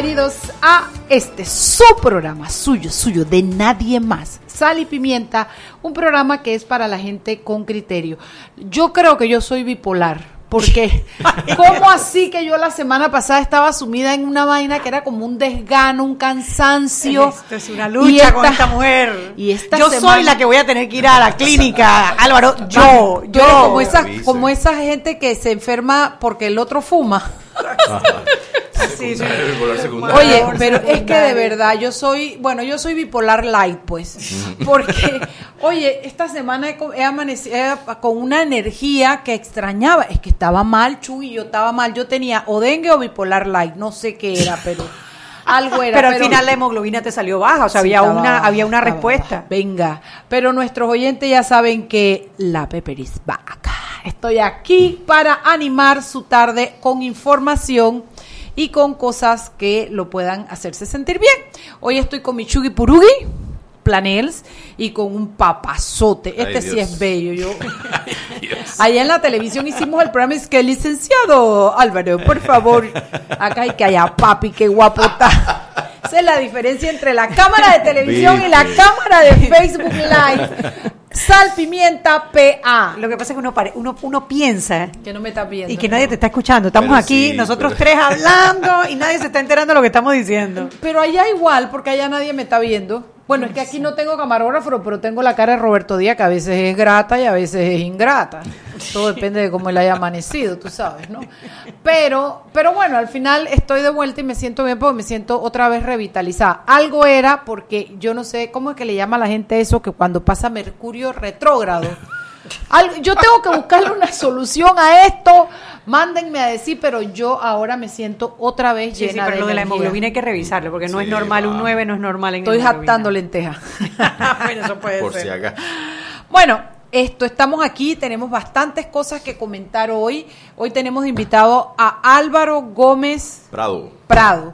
Bienvenidos a este su programa, suyo, suyo, de nadie más. Sal y Pimienta, un programa que es para la gente con criterio. Yo creo que yo soy bipolar. Porque, ¿cómo así que yo la semana pasada estaba sumida en una vaina que era como un desgano, un cansancio? Esto es una lucha con esta mujer. Y esta yo semana- soy la que voy a tener que ir a la clínica, Álvaro. Yo, Yo como esa, como esa gente que se enferma porque el otro fuma. Sí, sí. Oye, pero es que de verdad yo soy, bueno, yo soy bipolar light, pues, porque, oye, esta semana he, he amanecido con una energía que extrañaba, es que estaba mal, Chuy, yo estaba mal, yo tenía o dengue o bipolar light, no sé qué era, pero algo era. Pero al final la hemoglobina te salió baja, o sea, Sí, había una, baja, había una respuesta. baja. Venga, pero nuestros oyentes ya saben que la Pepper is back. Estoy aquí para animar su tarde con información y con cosas que lo puedan hacerse sentir bien. Hoy estoy con mi Chugi Purugi, Planels, y con un papazote. Este sí es bello. Yo, Allá en la televisión hicimos el programa, es que licenciado Álvaro, por favor, acá hay que haya papi, qué guapo está. Esa es la diferencia entre la cámara de televisión y la cámara de Facebook Live. Sal, pimienta, PA. Lo que pasa es que uno, pare- uno, uno piensa Que no me estás viendo. y que nadie te está escuchando. Estamos Pero aquí, sí, nosotros pero- tres hablando y nadie se está enterando de lo que estamos diciendo. Pero allá igual, porque allá nadie me está viendo. Bueno, es que aquí no tengo camarógrafo, pero tengo la cara de Roberto Díaz, que a veces es grata y a veces es ingrata. Todo depende de cómo él haya amanecido, tú sabes, ¿no? Pero, pero bueno, al final estoy de vuelta y me siento bien porque me siento otra vez revitalizada. Algo era porque yo no sé cómo es que le llama a la gente eso que cuando pasa Mercurio retrógrado. Algo- yo tengo que buscarle una solución a esto. Mándenme a decir, pero yo ahora me siento otra vez Sí, llena sí, pero de lo de la hemoglobina hay que revisarlo porque no Sí, es normal, un va. 9 no es normal en Estoy jactando lentejas. bueno, eso puede Por ser. si acá. Bueno, esto, estamos aquí, tenemos bastantes cosas que comentar hoy. Hoy tenemos invitado a Álvaro Gómez Prado. Prado.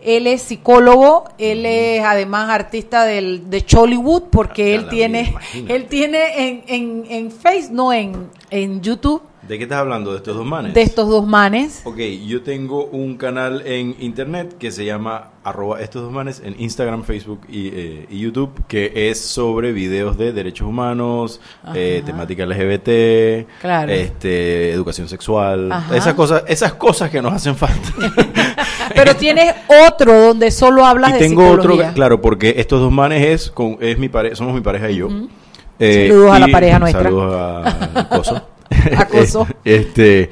Él es psicólogo, él es además artista del, de Chollywood, porque él tiene, él tiene en, en, en Face, no en, en YouTube, ¿De qué estás hablando? ¿De estos dos manes? de estos dos manes. Ok, yo tengo un canal en internet que se llama arroba estos dos manes en Instagram, Facebook y, eh, y YouTube, que es sobre videos de derechos humanos, eh, temática LGBT, Claro. este, educación sexual, Ajá. esas cosas, esas cosas que nos hacen falta. Pero tienes otro donde solo hablas y de tengo otro, claro, porque estos dos manes es, con, es mi pare- somos mi pareja y yo. Eh, Saludos a la pareja nuestra. Saludos a Acoso. Acoso. este,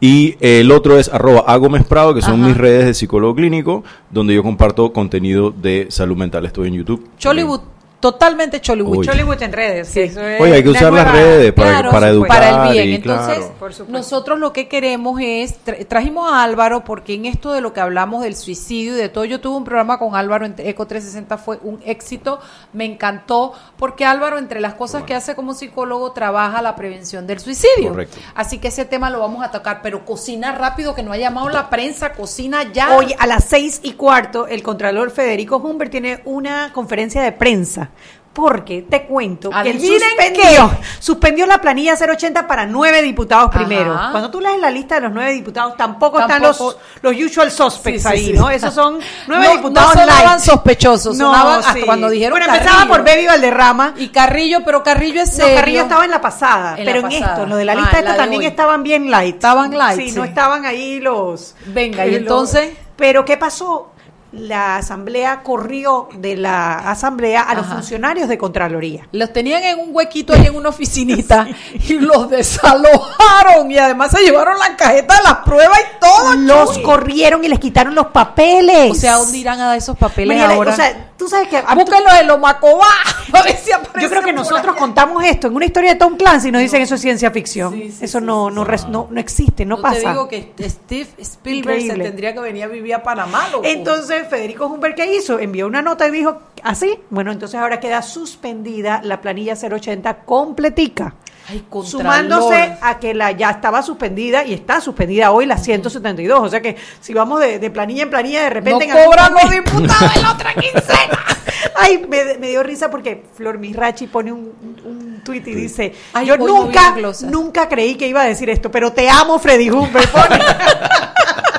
y el otro es arroba a Gómez Prado, que son Ajá. mis redes de psicólogo clínico, donde yo comparto contenido de salud mental. Estoy en YouTube. Chollywood, totalmente Chollywood. Uy. Chollywood en redes, sí. eso es Oye, hay que usar las nueva- redes para, Claro, para educar. para el bien. y Entonces, claro. Nosotros lo que queremos es, tra- trajimos a Álvaro porque en esto de lo que hablamos del suicidio y de todo, yo tuve un programa con Álvaro en Eco 360, fue un éxito, me encantó, porque Álvaro, entre las cosas que hace como psicólogo, trabaja la prevención del suicidio. Correcto. Así que ese tema lo vamos a tocar, pero cocina rápido, que no ha llamado la prensa, cocina ya. Hoy a las seis y cuarto, el Contralor Federico Humbert tiene una conferencia de prensa. Porque te cuento que Adivinen suspendió, suspendió la planilla 080 para nueve diputados Ajá. primero. Cuando tú lees la lista de los nueve diputados, tampoco, están los, los usual suspects Sí, sí, ahí, sí. ¿no? Esos son nueve No- diputados no sonaban light. sospechosos, sonaban hasta cuando dijeron Bueno, empezaba Carrillo. por Baby Valderrama. y Carrillo, pero Carrillo es No. Carrillo estaba en la pasada, En la pero en esto, lo de la Ah, lista la esta también estaban bien light. Estaban light, Sí, no estaban ahí los... Venga, ¿y entonces? Pero ¿qué pasó? La asamblea corrió de la asamblea a los Ajá. funcionarios de Contraloría. Los tenían en un huequito ahí en una oficinita y los desalojaron y además se llevaron la cajeta de las pruebas y todo. Los corrieron y les quitaron los papeles. O sea, ¿dónde irán a dar esos papeles Mariela, ahora? O sea, tú sabes que... Búsquenlos en los Macobá. A ver si Yo creo que nosotros allá. contamos esto en una historia de Tom Clancy y nos dicen eso es ciencia ficción. Sí, sí, eso no, no, no, no existe, no, No pasa. te digo que Steve Spielberg Increíble. se tendría que venir a vivir a Panamá, loco. Entonces, Federico Humbert, ¿qué hizo? Envió una nota y dijo, así, bueno, entonces ahora queda suspendida la planilla 080 completica. Ay. Sumándose a que la ya estaba suspendida y está suspendida hoy la 172. O sea que si vamos de, de planilla en planilla, de repente... no momento- diputados en la otra quincena. Ay, me, me dio risa porque Flor Mirachi pone un, un tuit y dice, Ay, yo nunca, las glosas". nunca creí que iba a decir esto, pero te amo, Freddy Humbert.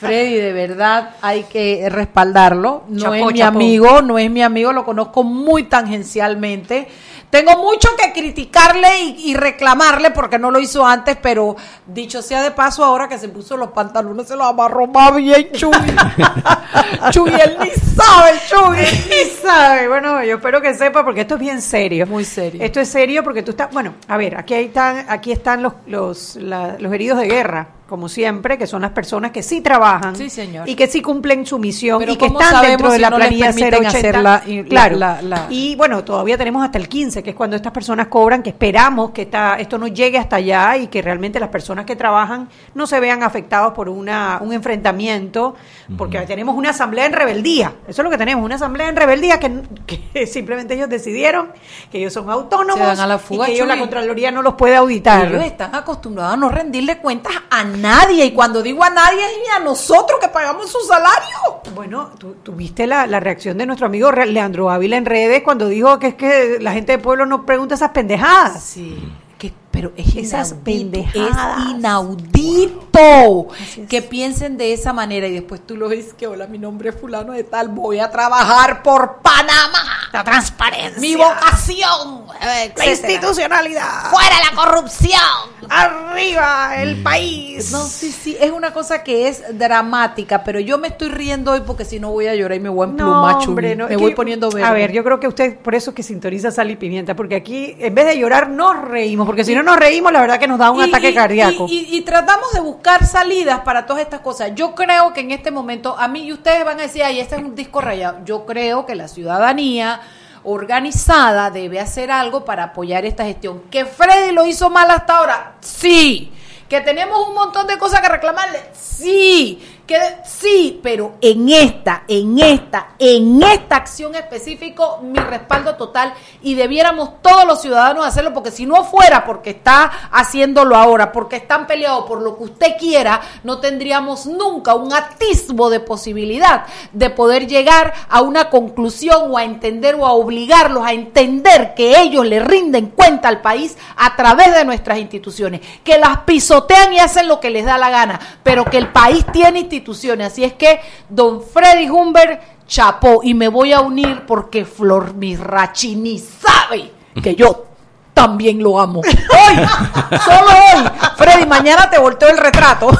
Freddy, de verdad hay que respaldarlo. No es mi amigo, no es mi amigo, lo conozco muy tangencialmente. Tengo mucho que criticarle y, y reclamarle porque no lo hizo antes, pero dicho sea de paso, ahora que se puso los pantalones se los amarró más bien, Chuy. Chuy, él ni sabe, Chuy. Y sabe, bueno, yo espero que sepa porque esto es bien serio. Muy serio. Esto es serio porque tú estás, bueno, a ver, aquí están, aquí están los, los, la- los heridos de guerra, como siempre, que son las personas que sí trabajan Sí, señor. y que sí cumplen su misión Pero y que ¿cómo están dentro de si la no planilla permiten 080. hacer la- y- la- claro. la- la- Y bueno, todavía tenemos hasta el 15, que es cuando estas personas cobran, que esperamos que esta, esto no llegue hasta allá y que realmente las personas que trabajan no se vean afectados por una, un enfrentamiento, porque tenemos una asamblea en rebeldía. Eso es lo que tenemos, una asamblea en rebeldía que, que simplemente ellos decidieron que ellos son autónomos Se dan a la fuga, y que ellos la. Contraloría no los puede auditar. Ellos están acostumbrados a no rendirle cuentas a nadie. Y cuando digo a nadie es ni a nosotros que pagamos su salario. Bueno, tú tuviste la, la reacción de nuestro amigo Leandro Ávila en redes cuando dijo que es que la gente del pueblo no pregunta esas pendejadas. Sí. Que, pero es Esas pendejadas. Es inaudito es. que piensen de esa manera y después tú lo ves que hola, mi nombre es fulano de tal, voy a trabajar por Panamá. La transparencia. Mi vocación, La institucionalidad. fuera la corrupción. Arriba el país. No, sí, sí, es una cosa que es dramática, pero yo me estoy riendo hoy porque si no voy a llorar y me voy a emplumar, Chuy. hombre, no, me es voy que- poniendo verde. A ver, yo creo que usted por eso es que sintoniza sal y pimienta, porque aquí en vez de llorar nos reímos, porque si no nos reímos la verdad que nos da un Y- ataque y- cardíaco. Y tratamos de buscar salidas para todas estas cosas. Yo creo que en este momento, a mí, y ustedes van a decir, ay, este es un disco rayado. Yo creo que la ciudadanía organizada debe hacer algo para apoyar esta gestión. ¿Que Freddy lo hizo mal hasta ahora? Sí. ¿Que tenemos un montón de cosas que reclamarle? Sí. Que sí, pero en esta, en esta, en esta acción específico, mi respaldo total y debiéramos todos los ciudadanos hacerlo porque si no fuera porque está haciéndolo ahora, porque están peleados por lo que usted quiera, no tendríamos nunca un atisbo de posibilidad de poder llegar a una conclusión o a entender o a obligarlos a entender que ellos le rinden cuenta al país a través de nuestras instituciones, que las pisotean y hacen lo que les da la gana, pero que el país tiene instituciones. Así es que, don Freddy Humbert chapó y me voy a unir porque Flor Mirrachi ni sabe que yo también lo amo. Hoy, solo hoy. Freddy, mañana te volteo el retrato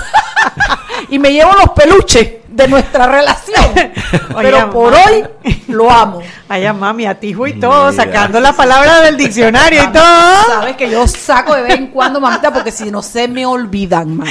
y me llevo los peluches de nuestra relación. Oye, Pero por hoy lo amo. Ay, a mami, a tijo y todo, Mira. sacando la palabra del diccionario y todo. Sabes que yo saco de vez en cuando, mamita, porque si no se me olvidan, mami.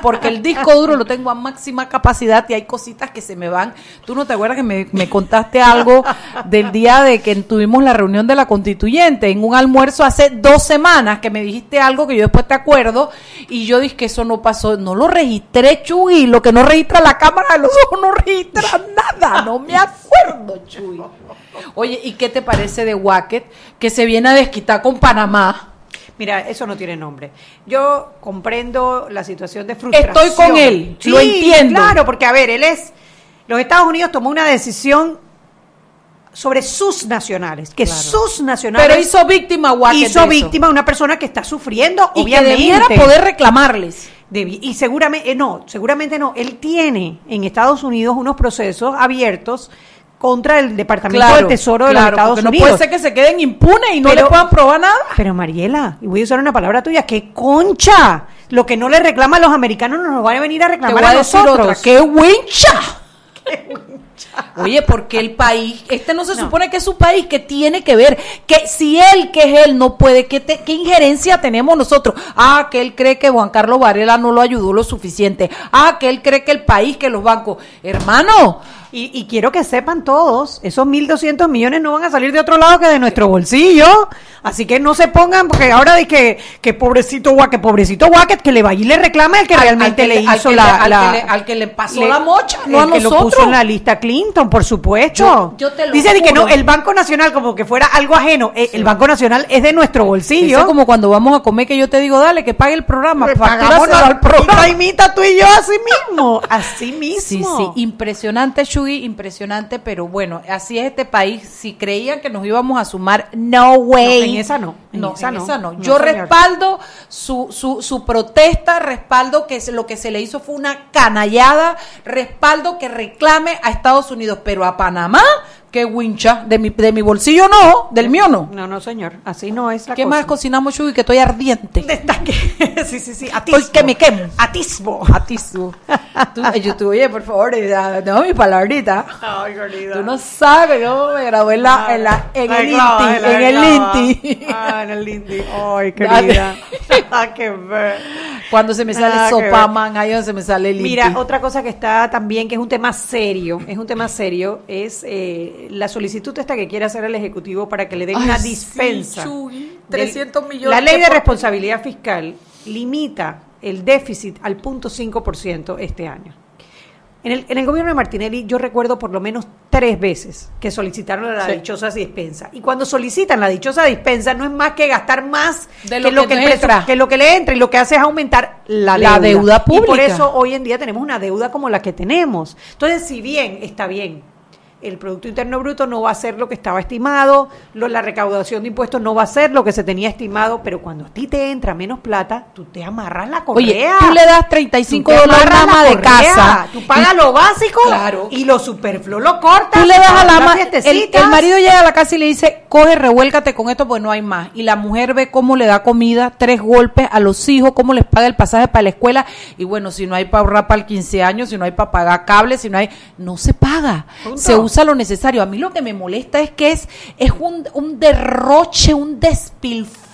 Porque el disco duro lo tengo a máxima capacidad y hay cositas que se me van. Tú no te acuerdas que me, me contaste algo del día de que tuvimos la reunión de la constituyente en un almuerzo hace dos semanas que me dijiste algo que yo después te acuerdo y yo dije que eso no pasó. No lo registré, Chuy. Lo que no registra la cámara de los ojos no registra nada. No me acuerdo, Chuy. Oye, ¿y qué te parece de Wacket que se viene a desquitar con Panamá? Mira, eso no tiene nombre. Yo comprendo la situación de frustración. Estoy con él, lo entiendo. Claro, porque a ver, él es. Los Estados Unidos tomó una decisión sobre sus nacionales, que sus nacionales. Pero hizo víctima a Wacket. de hizo víctima una persona que está sufriendo, Y obviamente. que debiera poder reclamarles. Debi- y seguramente, eh, no, seguramente no. Él tiene en Estados Unidos unos procesos abiertos contra el Departamento del Tesoro de claro, los Estados porque no Unidos. puede ser que se queden impunes y no Pero- le puedan probar nada. Pero Mariela, y voy a usar una palabra tuya, que concha. Lo que no le reclama a los americanos nos lo van a venir a Te reclamar voy a nosotros. otra. ¡Qué wincha! Oye, porque el país, este no se supone que es su país, que tiene que ver, que si él, que es él, no puede, ¿qué, te- qué injerencia tenemos nosotros? Ah, que él cree que Juan Carlos Varela no lo ayudó lo suficiente. Ah, que él cree que el país, que los bancos. Hermano, Y, y quiero que sepan todos, esos 1.200 millones no van a salir de otro lado que de nuestro bolsillo. Así que no se pongan, porque ahora de que, que pobrecito Wacket, pobrecito Wacket, que le vaya y le reclame al que al- realmente al que le hizo la, le- al la- que le- al que le pasó la mocha, no el a que lo nosotros. puso en la lista Clinton, por supuesto. Yo- yo te lo Dice de que no, el Banco Nacional como que fuera algo ajeno. Eh, El Banco Nacional es de nuestro bolsillo. Es como cuando vamos a comer que yo te digo, dale, que pague el programa. Pagamos al programa. imita tú y yo así mismo. Así mismo. Sí, sí, impresionante, Impresionante, pero bueno, así es este país. Si creían que nos íbamos a sumar, no way. No, en esa no, en no, esa en no. esa no. No, Yo señor. respaldo su, su, su protesta, respaldo que lo que se le hizo fue una canallada, respaldo que reclame a Estados Unidos, pero a Panamá, que wincha, de mi, de mi bolsillo no, del mío no. No, no, señor. Así no es la ¿Qué cosa. más cocinamos, Shugi? Que estoy ardiente. Destaque. sí, sí, sí. Estoy que me quemo. Atisbo. Atisbo. Tú, yo te oye, por favor, eh, no mi palabrita. Ay, querida. Tú no sabes, yo me gradué en, la, en, la, en La el clava, INTI, en el. INTI. Ah, en el Inti. Ay, querida. Ah, qué ver. Cuando se me sale Ah, qué Sopaman, ahí donde se me sale el INTI. Mira, otra cosa que está también, que es un tema serio, es un tema serio, es eh, la solicitud esta que quiere hacer el Ejecutivo para que le den Ay, una sí, dispensa. Chuy, 300 millones La ley que de responsabilidad fiscal limita el déficit al 0.5% este año. En el, en el gobierno de Martinelli yo recuerdo por lo menos tres veces que solicitaron la Sí. dichosa dispensa. Y cuando solicitan la dichosa dispensa no es más que gastar más De lo que presu- entra. que lo que le entra y lo que hace es aumentar la deuda. Deuda Y por pública. eso hoy en día tenemos una deuda como la que tenemos. Entonces, si bien está bien, el Producto Interno Bruto no va a ser lo que estaba estimado, lo- la recaudación de impuestos no va a ser lo que se tenía estimado, pero cuando a ti te entra menos plata, tú te amarras la correa. Oye, tú le das 35 Tú te dólares más la de casa. Tú pagas lo básico Claro. y lo superfluo lo cortas. Tú le das a la las el, marido llega a la casa y le dice, coge, revuélcate con esto, pues no hay más. Y la mujer ve cómo le da comida, tres golpes a los hijos, cómo les paga el pasaje para la escuela. Y bueno, si no hay para ahorrar para el 15 años, si no hay para pagar cables, si no hay, no se paga. Punto. Se usa lo necesario. A mí lo que me molesta es que es, es un, un derroche, un despilfarro.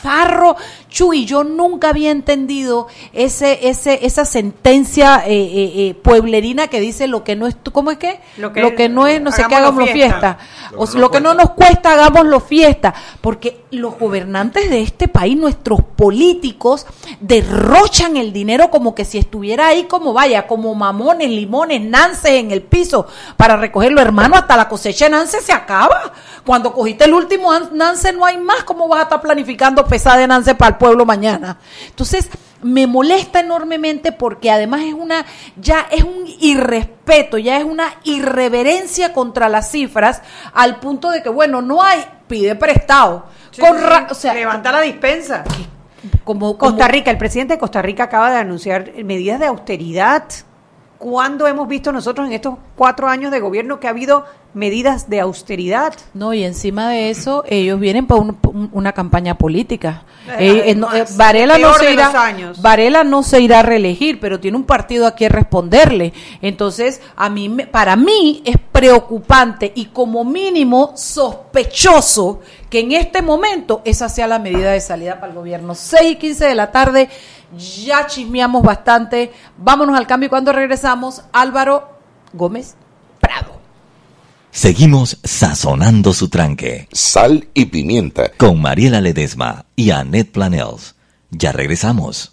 Chuy, yo nunca había entendido ese, ese, esa sentencia eh, eh, eh, pueblerina que dice lo que no es, ¿cómo es que? Lo que- no es, no sé qué, hagámoslo fiesta. fiesta. Lo O que lo que no cuesta. nos cuesta, hagámoslo fiesta. Porque los gobernantes de este país, nuestros políticos, derrochan el dinero como que si estuviera ahí, como vaya, como mamones, limones, nances en el piso para recogerlo, hermano. Hasta la cosecha de nance se acaba. Cuando cogiste el último an- nance, no hay más. ¿Cómo vas a estar planificando pesada de nance para el pueblo mañana? Entonces, me molesta enormemente porque además es una, ya es un irrespeto, ya es una irreverencia contra las cifras al punto de que, bueno, no hay, pide prestado. Sí, Con sí, ra- o sea, levanta la dispensa. como, Costa Rica, el presidente de Costa Rica acaba de anunciar medidas de austeridad. ¿Cuándo hemos visto nosotros en estos cuatro años de gobierno que ha habido medidas de austeridad? No, y encima de eso, ellos vienen para un- un- una campaña política. Eh, Eh, eh, no, eh, Varela, el no se irá. Varela no se irá a reelegir, pero tiene un partido a quien responderle. Entonces, a mí, para mí es preocupante y como mínimo sospechoso que en este momento esa sea la medida de salida para el gobierno. 6 y 15 de la tarde, ya chismeamos bastante. Vámonos al cambio y cuando regresamos, Álvaro Gómez Prado. Seguimos sazonando su tranque Sal y pimienta. con Mariela Ledesma y Annette Planels. Ya regresamos.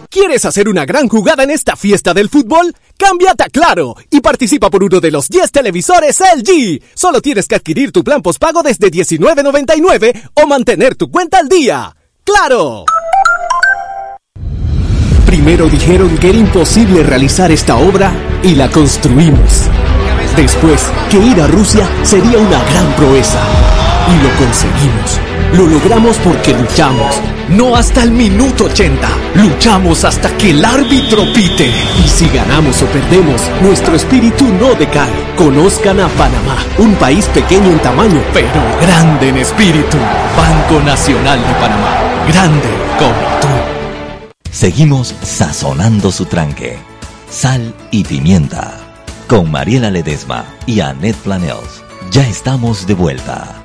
¿Quieres hacer una gran jugada en esta fiesta del fútbol? Cámbiate a Claro y participa por uno de los 10 televisores LG. Solo tienes que adquirir tu plan postpago desde $19.99 o mantener tu cuenta al día. ¡Claro! Primero dijeron que era imposible realizar esta obra y la construimos. Después, que ir a Rusia sería una gran proeza. Y lo conseguimos. Lo logramos porque luchamos. No hasta el minuto 80. Luchamos hasta que el árbitro pite. Y si ganamos o perdemos, nuestro espíritu no decae. Conozcan a Panamá, un país pequeño en tamaño, pero grande en espíritu. Banco Nacional de Panamá. Grande como tú. Seguimos sazonando su tranque. Sal y pimienta. Con Mariela Ledesma y Annette Planels. Ya estamos de vuelta.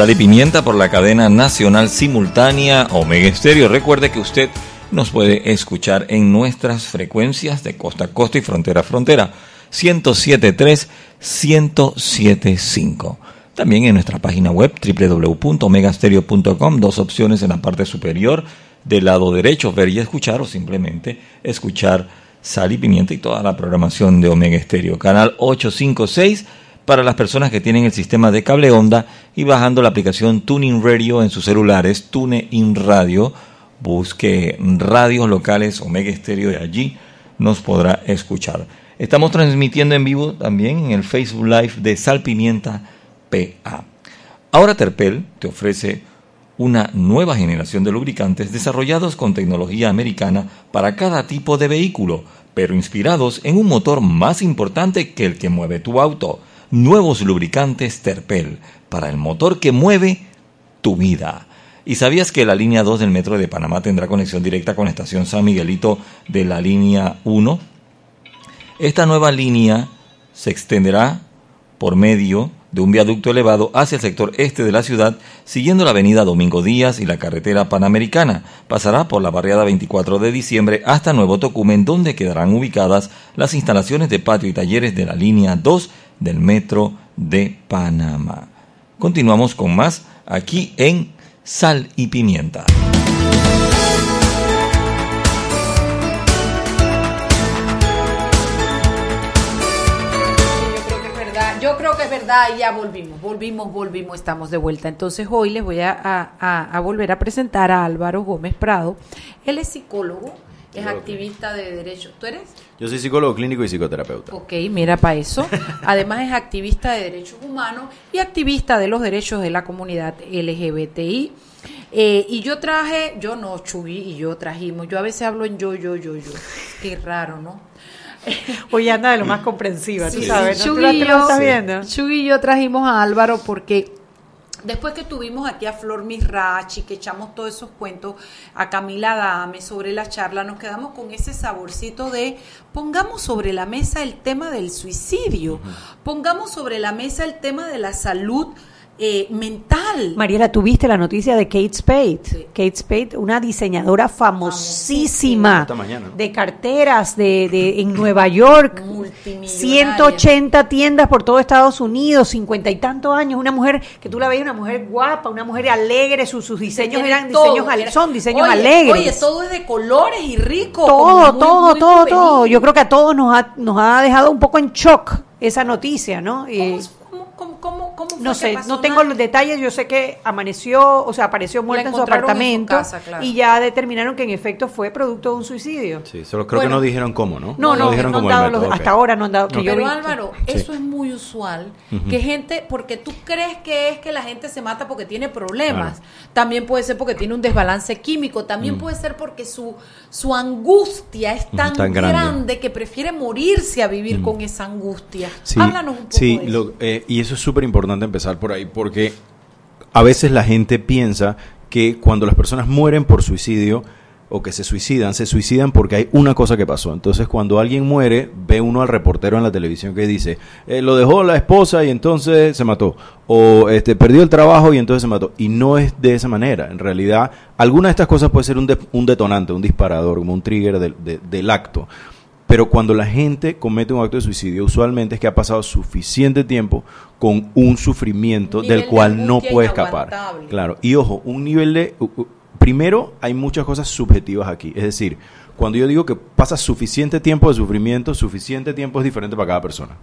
Sal y Pimienta por la cadena nacional simultánea Omega Estéreo. Recuerde que usted nos puede escuchar en nuestras frecuencias de costa a costa y frontera a frontera. 107.3, 107.5. También en nuestra página web www.omegastereo.com, dos opciones en la parte superior del lado derecho, ver y escuchar o simplemente escuchar Sal y Pimienta y toda la programación de Omega Estéreo. Canal 856 para las personas que tienen el sistema de cable onda y bajando la aplicación Tuning Radio en sus celulares, TuneIn Radio, busque radios locales Omega Estéreo de allí nos podrá escuchar. Estamos transmitiendo en vivo también en el Facebook Live de Salpimienta PA. Ahora Terpel te ofrece una nueva generación de lubricantes desarrollados con tecnología americana para cada tipo de vehículo, pero inspirados en un motor más importante que el que mueve tu auto nuevos lubricantes Terpel para el motor que mueve tu vida. ¿Y sabías que la línea 2 del Metro de Panamá tendrá conexión directa con la estación San Miguelito de la línea 1? Esta nueva línea se extenderá por medio de un viaducto elevado hacia el sector este de la ciudad, siguiendo la avenida Domingo Díaz y la carretera panamericana. Pasará por la barriada 24 de diciembre hasta Nuevo Tocumen, donde quedarán ubicadas las instalaciones de patio y talleres de la línea 2 del Metro de Panamá. Continuamos con más aquí en Sal y Pimienta. Verdad, ya volvimos, volvimos, volvimos, estamos de vuelta. Entonces hoy les voy a, a, a volver a presentar a Álvaro Gómez Prado. Él es psicólogo, es activista de derechos. ¿Tú eres? Yo soy psicólogo clínico y psicoterapeuta. Ok, mira para eso. Además es activista de derechos humanos y activista de los derechos de la comunidad LGBTI. Eh, y yo traje, yo no, Chuy y yo trajimos, yo a veces hablo en yo, yo, yo, yo. Qué raro, ¿no? Hoy anda de lo más comprensiva, tú Sí, sabes. ¿no? Chuy ¿Tú la- y tú la yo- estás viendo? Chuy y yo trajimos a Álvaro porque después que tuvimos aquí a Flor Misrachi, que echamos todos esos cuentos, a Camila Dame sobre la charla, nos quedamos con ese saborcito de pongamos sobre la mesa el tema del suicidio, pongamos sobre la mesa el tema de la salud eh, mental. Mariela, ¿tuviste la noticia de Kate Spade? Sí. Kate Spade, una diseñadora famosísima de carteras de, de- en Nueva York. Multimillonaria. 180 tiendas por todo Estados Unidos, cincuenta y tantos años. Una mujer que tú la veías, una mujer guapa, una mujer alegre. Sus, sus diseños eran todo, diseños, era- son diseños Oye, alegres. Oye, todo es de colores y rico. todo, muy, todo, muy todo, juvenil. todo. Yo creo que a todos nos ha, nos ha dejado un poco en shock esa noticia, ¿no? Y- ¿Cómo, cómo, fue no que sé, pasó no tengo los detalles, yo sé que amaneció, o sea, apareció muerta en su encontraron en su apartamento casa, claro. y ya determinaron que en efecto fue producto de un suicidio. Sí, solo creo Bueno. que no dijeron cómo, ¿no? No, no, dijeron no cómo dado los- hasta ahora no han dado que yo Pero vi- Álvaro, Sí. eso es muy usual. Que gente, porque tú crees que es que la gente se mata porque tiene problemas. También puede ser porque tiene un desbalance químico. También puede ser porque su, su angustia es tan, tan grande. grande. que prefiere morirse a vivir con esa angustia. Sí, Háblanos un poco sí, de eso. lo- eh, y eso es súper importante empezar por ahí, porque a veces la gente piensa que cuando las personas mueren por suicidio o que se suicidan, se suicidan porque hay una cosa que pasó. Entonces, cuando alguien muere, ve uno al reportero en la televisión que dice, eh, lo dejó la esposa y entonces se mató, o este, perdió el trabajo y entonces se mató. Y no es de esa manera. En realidad, alguna de estas cosas puede ser un, de- un detonante, un disparador, como un trigger del- de- del acto Pero cuando la gente comete un acto de suicidio, usualmente es que ha pasado suficiente tiempo con un sufrimiento Un del de cual no puede escapar. Claro, y ojo, un nivel de... primero, hay muchas cosas subjetivas aquí. Es decir, cuando yo digo que pasa suficiente tiempo de sufrimiento, suficiente tiempo es diferente para cada persona.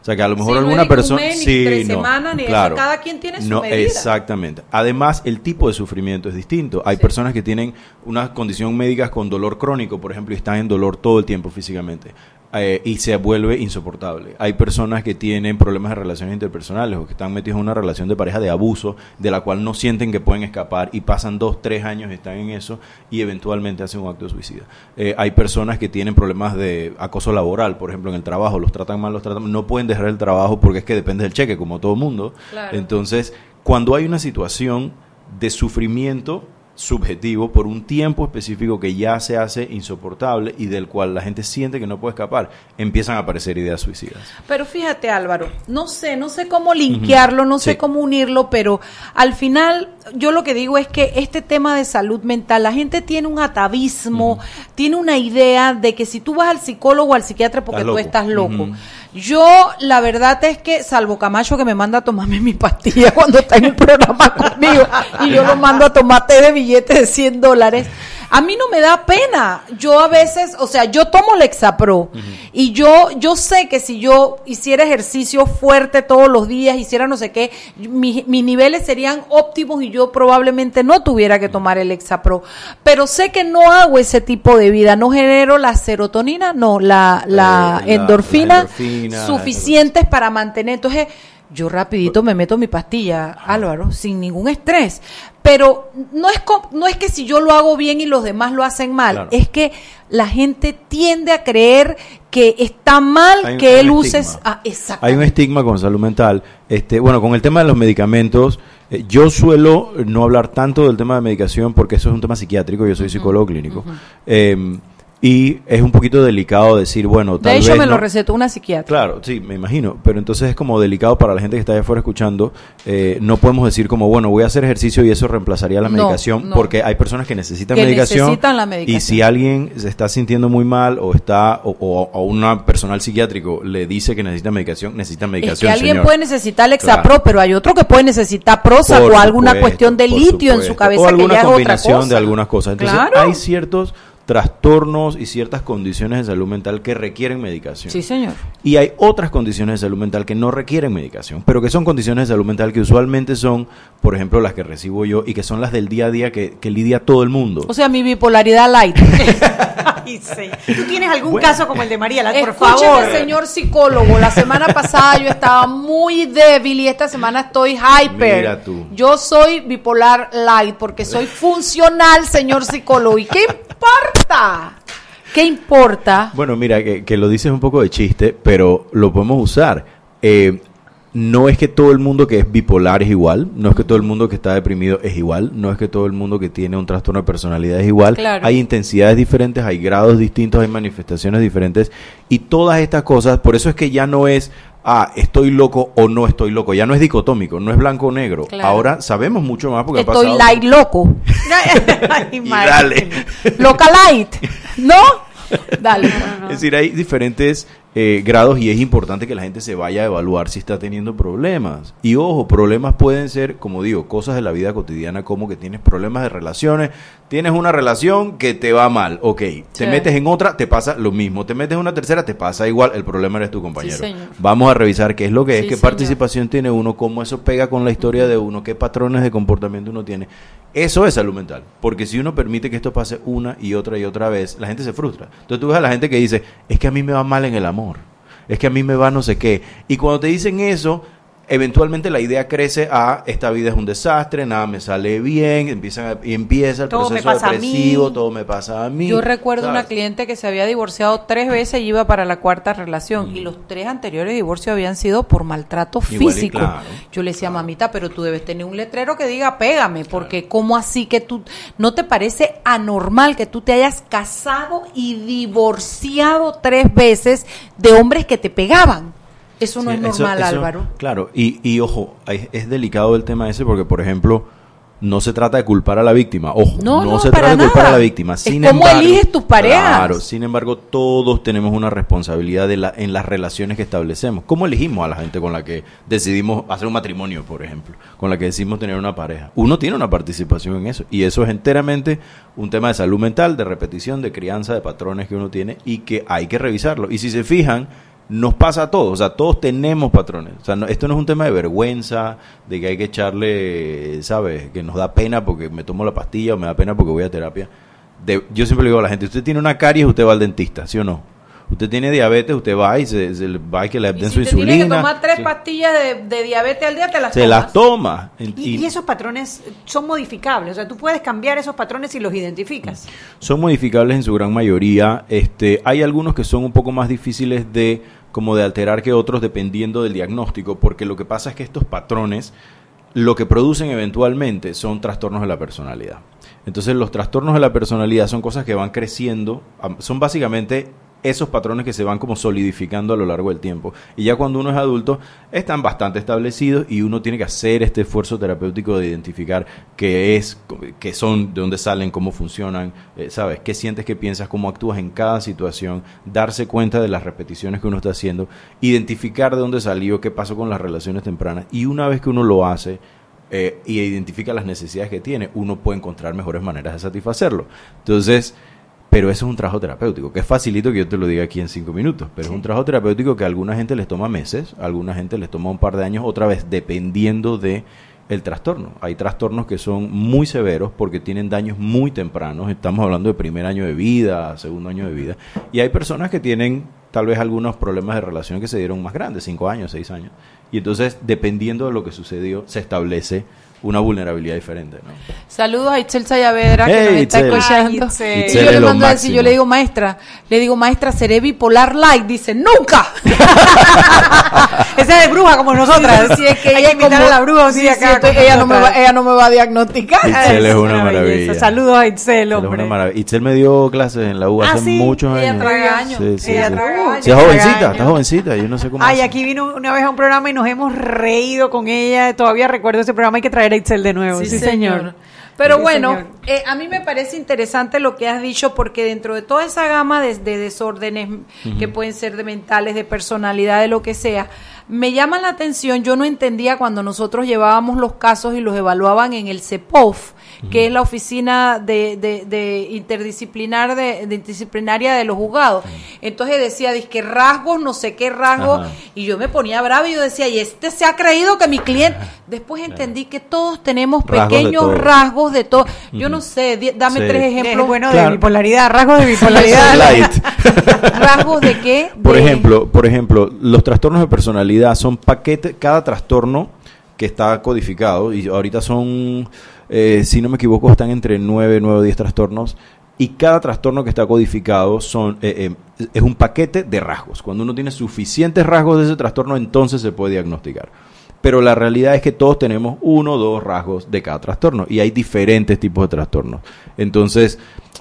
O sea, que a lo mejor Sí, alguna persona... ni Sí, tres no, semanas, ni eso. claro. Cada quien tiene su No, medida. Exactamente. Además, el tipo de sufrimiento es distinto. Hay personas que tienen una condición médica con dolor crónico, por ejemplo, y están en dolor todo el tiempo físicamente. Eh, y se vuelve insoportable. Hay personas que tienen problemas de relaciones interpersonales o que están metidos en una relación de pareja de abuso de la cual no sienten que pueden escapar y pasan dos, tres años y están en eso y eventualmente hacen un acto de suicida. Eh, hay personas que tienen problemas de acoso laboral, por ejemplo, en el trabajo, los tratan mal, los tratan no pueden dejar el trabajo porque es que depende del cheque, como todo mundo. Claro. Entonces, cuando hay una situación de sufrimiento subjetivo por un tiempo específico que ya se hace insoportable y del cual la gente siente que no puede escapar, empiezan a aparecer ideas suicidas. Pero fíjate Álvaro, no sé, no sé cómo linkearlo, no sé cómo unirlo, pero al final yo lo que digo es que este tema de salud mental, la gente tiene un atavismo, tiene una idea de que si tú vas al psicólogo o al psiquiatra porque Estás tú estás loco. Yo, la verdad es que, salvo Camacho que me manda a tomarme mi pastilla cuando está en un programa conmigo y yo lo mando a tomar té de billetes de 100 dólares, a mí no me da pena. Yo a veces, o sea, yo tomo Lexapro y yo, yo sé que si yo hiciera ejercicio fuerte todos los días, hiciera no sé qué, mi- mis niveles serían óptimos y yo probablemente no tuviera que tomar el Lexapro. Pero sé que no hago ese tipo de vida, no genero la serotonina, no, la, la Eh, la- endorfina, la endorfina, suficientes para mantener. Entonces, yo rapidito me meto mi pastilla, Álvaro, sin ningún estrés. Pero no es, no es que si yo lo hago bien y los demás lo hacen mal, Claro. es que la gente tiende a creer que está mal Hay que hay él use... Ah, exacto. Hay un estigma con salud mental. Este, bueno, con el tema de los medicamentos, eh, yo suelo no hablar tanto del tema de medicación porque eso es un tema psiquiátrico, yo soy psicólogo clínico. Eh, y es un poquito delicado decir, bueno, tal de hecho, vez me lo recetó una psiquiatra. Claro, sí, me imagino. Pero entonces es como delicado para la gente que está allá afuera escuchando. eh, no podemos decir como, bueno, voy a hacer ejercicio y eso reemplazaría la medicación. no. Porque hay personas que necesitan Que medicación. necesitan la medicación. Y si alguien se está sintiendo muy mal o está, o, o, o una personal psiquiátrico le dice que necesita medicación, necesita Es medicación. que alguien señor. puede necesitar Lexapro, Claro. pero hay otro que puede necesitar Prozac o alguna supuesto, cuestión de litio en su cabeza o que alguna ya es otra combinación cosa. de algunas cosas. Entonces, Claro. hay ciertos trastornos y ciertas condiciones de salud mental que requieren medicación. Sí, señor. Y hay otras condiciones de salud mental que no requieren medicación, pero que son condiciones de salud mental que usualmente son, por ejemplo, las que recibo yo y que son las del día a día que, que lidia todo el mundo. O sea, mi bipolaridad light. Ay, sí. ¿Tú tienes algún Bueno. caso como el de María? Por Escúcheme, favor. señor psicólogo, la semana pasada yo estaba muy débil y esta semana estoy hyper. Mira tú. Yo soy bipolar light porque soy funcional, señor psicólogo. ¿Y qué importa? ¿Qué importa? Bueno, mira, que, que lo dices un poco de chiste, pero lo podemos usar. Eh, no es que todo el mundo que es bipolar es igual, no es que todo el mundo que está deprimido es igual, no es que todo el mundo que tiene un trastorno de personalidad es igual. Claro. Hay intensidades diferentes, hay grados distintos, hay manifestaciones diferentes y todas estas cosas, por eso es que ya no es, ah, estoy loco o no estoy loco, ya no es dicotómico, no es blanco o negro. Claro. Ahora sabemos mucho más porque ha Estoy pasado. light loco. Ay, dale. Loca light. ¿No? Dale. Es decir, hay diferentes eh, grados y es importante que la gente se vaya a evaluar si está teniendo problemas. Y ojo, problemas pueden ser, como digo, cosas de la vida cotidiana, como que tienes problemas de relaciones, tienes una relación que te va mal, ok, te metes en otra, te pasa lo mismo, te metes en una tercera, te pasa igual, el problema eres tu compañero. Vamos a revisar qué es lo que es, qué señor. participación tiene uno, cómo eso pega con la historia de uno, qué patrones de comportamiento uno tiene. Eso es salud mental, porque si uno permite que esto pase una y otra y otra vez, la gente se frustra. Entonces tú ves a la gente que dice, es que a mí me va mal en el amor, es que a mí me va no sé qué. Y cuando te dicen eso, eventualmente la idea crece a, esta vida es un desastre, nada me sale bien, empiezan y empieza el Todo proceso depresivo, todo me pasa a mí. Yo recuerdo una cliente que se había divorciado tres veces y iba para la cuarta relación y los tres anteriores divorcios habían sido por maltrato Igual físico. claro, Yo le decía, mamita, pero tú debes tener un letrero que diga pégame, porque ¿cómo así que tú, no te parece anormal que tú te hayas casado y divorciado tres veces de hombres que te pegaban? Eso no Sí, es normal, eso- Álvaro. Claro, y, y ojo, es, es delicado el tema ese porque, por ejemplo, No se trata de culpar a la víctima, ojo, No, no, no, se trata de culpar a la víctima. Es Sin cómo embargo, eliges tus parejas. Claro, sin embargo, todos tenemos una responsabilidad de la, en las relaciones que establecemos. ¿Cómo elegimos a la gente con la que decidimos hacer un matrimonio, por ejemplo? Con la que decidimos tener una pareja. Uno tiene una participación en eso. Y eso es enteramente un tema de salud mental, de repetición, de crianza, de patrones que uno tiene y que hay que revisarlo. Y si se fijan, nos pasa a todos, o sea, todos tenemos patrones. O sea, no- esto no es un tema de vergüenza, de que hay que echarle, ¿sabes? Que nos da pena porque me tomo la pastilla o me da pena porque voy a terapia. De- yo siempre le digo a la gente, usted tiene una caries, usted va al dentista, ¿sí o no? Usted tiene diabetes, usted va y se, se le- va y que le Y den si su te tienes que insulina. tomar tres Sí. pastillas de, de diabetes al día, te las se tomas. las toma. Y, y esos patrones son modificables, o sea, tú puedes cambiar esos patrones si los identificas. son modificables en su gran mayoría. Este, hay algunos que son un poco más difíciles de como de alterar que otros dependiendo del diagnóstico, porque lo que pasa es que estos patrones lo que producen eventualmente son trastornos de la personalidad. Entonces los trastornos de la personalidad son cosas que van creciendo, son básicamente esos patrones que se van como solidificando a lo largo del tiempo. Y ya cuando uno es adulto, están bastante establecidos y uno tiene que hacer este esfuerzo terapéutico de identificar qué es, qué son, de dónde salen, cómo funcionan, eh, ¿sabes? ¿Qué sientes, qué piensas, cómo actúas en cada situación? Darse cuenta de las repeticiones que uno está haciendo, identificar de dónde salió, qué pasó con las relaciones tempranas. Y una vez que uno lo hace, eh, y identifica las necesidades que tiene, uno puede encontrar mejores maneras de satisfacerlo. Entonces, pero eso es un trabajo terapéutico, que es facilito que yo te lo diga aquí en cinco minutos, pero es un trabajo terapéutico que a alguna gente les toma meses, a alguna gente les toma un par de años, otra vez, dependiendo de el trastorno. Hay trastornos que son muy severos porque tienen daños muy tempranos, estamos hablando de primer año de vida, segundo año de vida, y hay personas que tienen tal vez algunos problemas de relación que se dieron más grandes, cinco años, seis años, y entonces, dependiendo de lo que sucedió, se establece una vulnerabilidad diferente. ¿no? Saludos a Itzel Sayavedra que Hey, nos está escuchando. Ay, Itzel. Y yo es le mando a decir, yo le digo, maestra, le digo, maestra, seré bipolar light. Dice, nunca. Esa es de bruja como nosotras. Sí, es que Hay ella que invitar como- a la bruja sí, sí, acá con ella no me va, ella no me va a diagnosticar. Itzel es una maravilla. Saludos a Itzel, Itzel es hombre. una maravilla. Itzel me dio clases en la U Ah, hace sí, muchos ella años. traga años. Sí, sí, Ella sí. Años. Sí, es jovencita, está jovencita, yo no sé cómo Ay, hace. aquí vino una vez a un programa y nos hemos reído con ella. Todavía recuerdo ese programa. Hay que traer a Itzel de nuevo. Sí, señor. Pero Sí, bueno, señor. eh, a mí me parece interesante lo que has dicho porque dentro de toda esa gama de, de desórdenes que pueden ser de mentales, de personalidad, de lo que sea, me llama la atención, yo no entendía cuando nosotros llevábamos los casos y los evaluaban en el CEPOF, que es la oficina de, de, de interdisciplinar de, de interdisciplinaria de los juzgados. Entonces decía, que rasgos, no sé qué rasgos, y yo me ponía brava y yo decía, y este se ha creído que mi cliente... Después entendí que todos tenemos Rasgos pequeños rasgos de todo. Yo no sé, dame Sí. tres Es ejemplos. bueno de bipolaridad, rasgos de bipolaridad. ¿Rasgos de qué? Por De- ejemplo, por ejemplo, los trastornos de personalidad son paquetes, cada trastorno que está codificado, y ahorita son, eh, si no me equivoco, están entre 9, 9 o 10 trastornos, y cada trastorno que está codificado son, eh, eh, es un paquete de rasgos. Cuando uno tiene suficientes rasgos de ese trastorno, entonces se puede diagnosticar. Pero la realidad es que todos tenemos uno o dos rasgos de cada trastorno y hay diferentes tipos de trastornos. Entonces,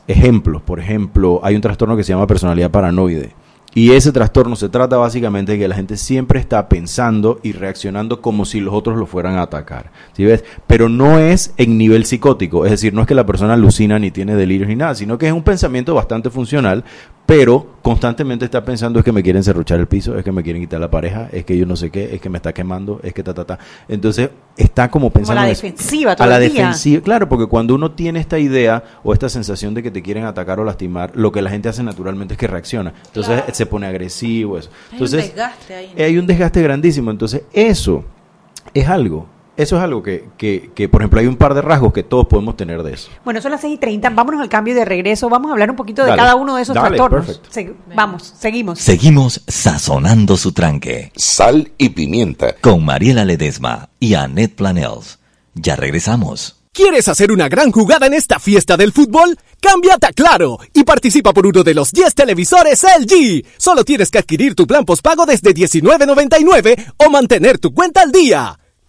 ejemplos, por ejemplo, hay un trastorno que se llama personalidad paranoide. Y ese trastorno se trata básicamente de que la gente siempre está pensando y reaccionando como si los otros lo fueran a atacar. ¿Sí ves? Pero no es en nivel psicótico, es decir, no es que la persona alucina ni tiene delirios ni nada, sino que es un pensamiento bastante funcional, pero constantemente está pensando es que me quieren serruchar el piso, es que me quieren quitar la pareja, es que yo no sé qué, es que me está quemando, es que ta ta ta. Entonces, está como pensando a la defensiva todo a la el día. defensiva, claro, porque cuando uno tiene esta idea o esta sensación de que te quieren atacar o lastimar, lo que la gente hace naturalmente es que reacciona. Entonces Claro. se pone agresivo, eso. Hay un Entonces, desgaste ahí, ¿no? hay un desgaste grandísimo. Entonces, eso es algo. Eso es algo que, que, que, por ejemplo, hay un par de rasgos que todos podemos tener de eso. Bueno, son las 6 y 30. Vámonos al cambio de regreso. Vamos a hablar un poquito de Dale. cada uno de esos Dale, trastornos. perfecto. Se- vamos, seguimos. Seguimos sazonando su tranque Sal y pimienta. con Mariela Ledesma y Annette Planels. Ya regresamos. ¿Quieres hacer una gran jugada en esta fiesta del fútbol? Cámbiate a Claro y participa por uno de los 10 televisores LG. Solo tienes que adquirir tu plan postpago desde $19.99 o mantener tu cuenta al día.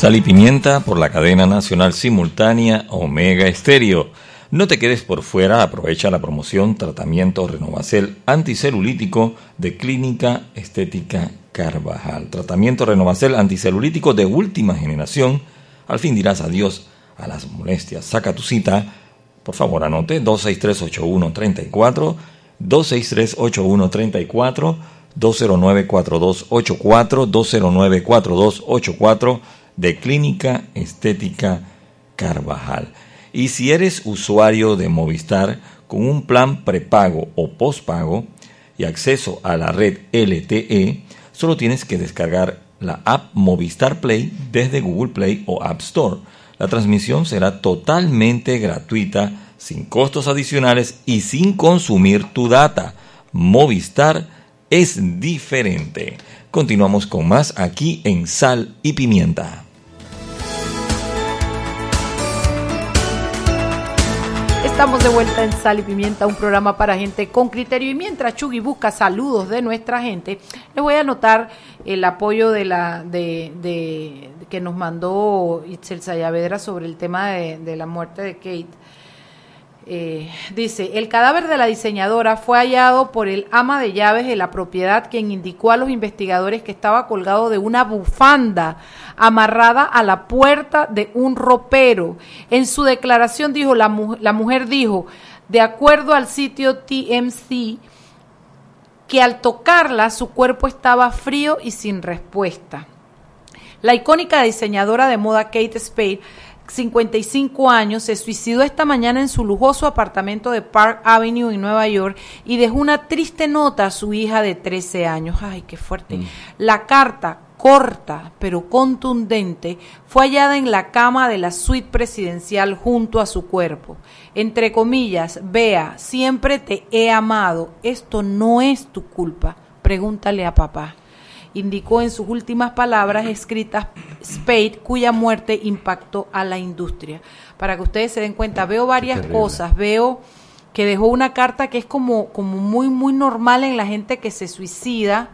Sal y pimienta por la cadena nacional simultánea Omega Estéreo. No te quedes por fuera, aprovecha la promoción Tratamiento Renovacel anticelulítico de Clínica Estética Carvajal. Tratamiento Renovacel anticelulítico de última generación. Al fin dirás adiós a las molestias. Saca tu cita, por favor anote 263-8134, 263-8134, 209-4284, 209-4284 de Clínica Estética Carvajal. Y si eres usuario de Movistar con un plan prepago o postpago y acceso a la red LTE, solo tienes que descargar la app Movistar Play desde Google Play o App Store la transmisión será totalmente gratuita, sin costos adicionales y sin consumir tu data. Movistar es diferente. Continuamos con más aquí en Sal y Pimienta. Estamos de vuelta en Sal y Pimienta, un programa para gente con criterio. Y mientras Chugui busca saludos de nuestra gente, les voy a anotar el apoyo de la de, de que nos mandó Itzel Sayavedra sobre el tema de, de la muerte de Kate. Eh, dice, el cadáver de la diseñadora fue hallado por el ama de llaves de la propiedad, quien indicó a los investigadores que estaba colgado de una bufanda amarrada a la puerta de un ropero. En su declaración dijo, la, la mujer dijo, de acuerdo al sitio TMC, que al tocarla su cuerpo estaba frío y sin respuesta. La icónica diseñadora de moda Kate Spade 55 años, se suicidó esta mañana en su lujoso apartamento de Park Avenue en Nueva York y dejó una triste nota a su hija de 13 años. Ay, qué fuerte. Mm. La carta, corta pero contundente, fue hallada en la cama de la suite presidencial junto a su cuerpo. Entre comillas, vea, siempre te he amado. Esto no es tu culpa. Pregúntale a papá indicó en sus últimas palabras escritas Spade, cuya muerte impactó a la industria. Para que ustedes se den cuenta, veo varias cosas, veo que dejó una carta que es como, como muy, muy normal en la gente que se suicida.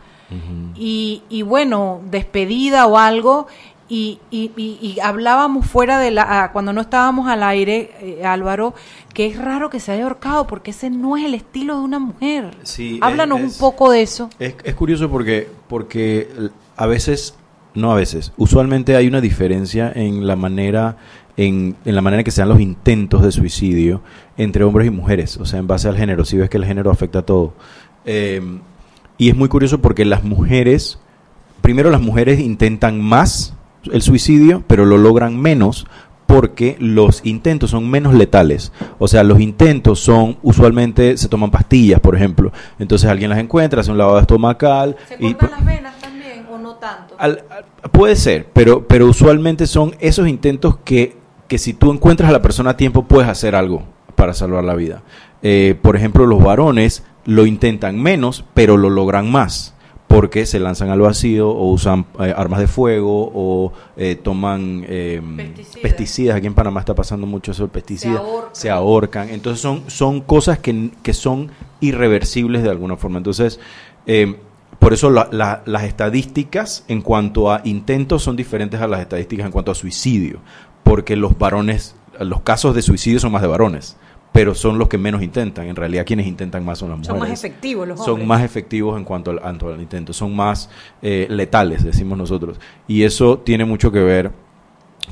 Y, y bueno, despedida o algo, y, y, hablábamos fuera de la, ah, cuando no estábamos al aire, eh, Álvaro, que es raro que se haya ahorcado porque ese no es el estilo de una mujer. Sí, Háblanos un poco de eso. Es, es, curioso porque, porque a veces, no a veces, usualmente hay una diferencia en la manera, en, en la manera que se dan los intentos de suicidio entre hombres y mujeres, o sea, en base al género, si ves que el género afecta a todo. Eh, y es muy curioso porque las mujeres, primero las mujeres intentan más el suicidio, pero lo logran menos porque los intentos son menos letales. O sea, los intentos son, usualmente se toman pastillas, por ejemplo. Entonces alguien las encuentra, hace un lavado estomacal. ¿Se y, las venas también o no tanto? puede ser, pero, pero usualmente son esos intentos que, que si tú encuentras a la persona a tiempo puedes hacer algo para salvar la vida. eh, por ejemplo, los varones lo intentan menos, pero lo logran más porque se lanzan al vacío o usan eh, armas de fuego o eh, toman eh, Pesticidas. pesticidas. Aquí en Panamá está pasando mucho eso, el pesticida. ahorcan. Se ahorcan. Entonces son, son cosas que, que son irreversibles de alguna forma. Entonces, eh, por eso la- la- las estadísticas en cuanto a intentos son diferentes a las estadísticas en cuanto a suicidio. Porque los varones, los casos de suicidio son más de varones. Pero son los que menos intentan. En realidad, quienes intentan más son las mujeres Son más efectivos los son hombres. más efectivos en cuanto al, en cuanto al intento, son más eh, letales, decimos nosotros. Y eso tiene mucho que ver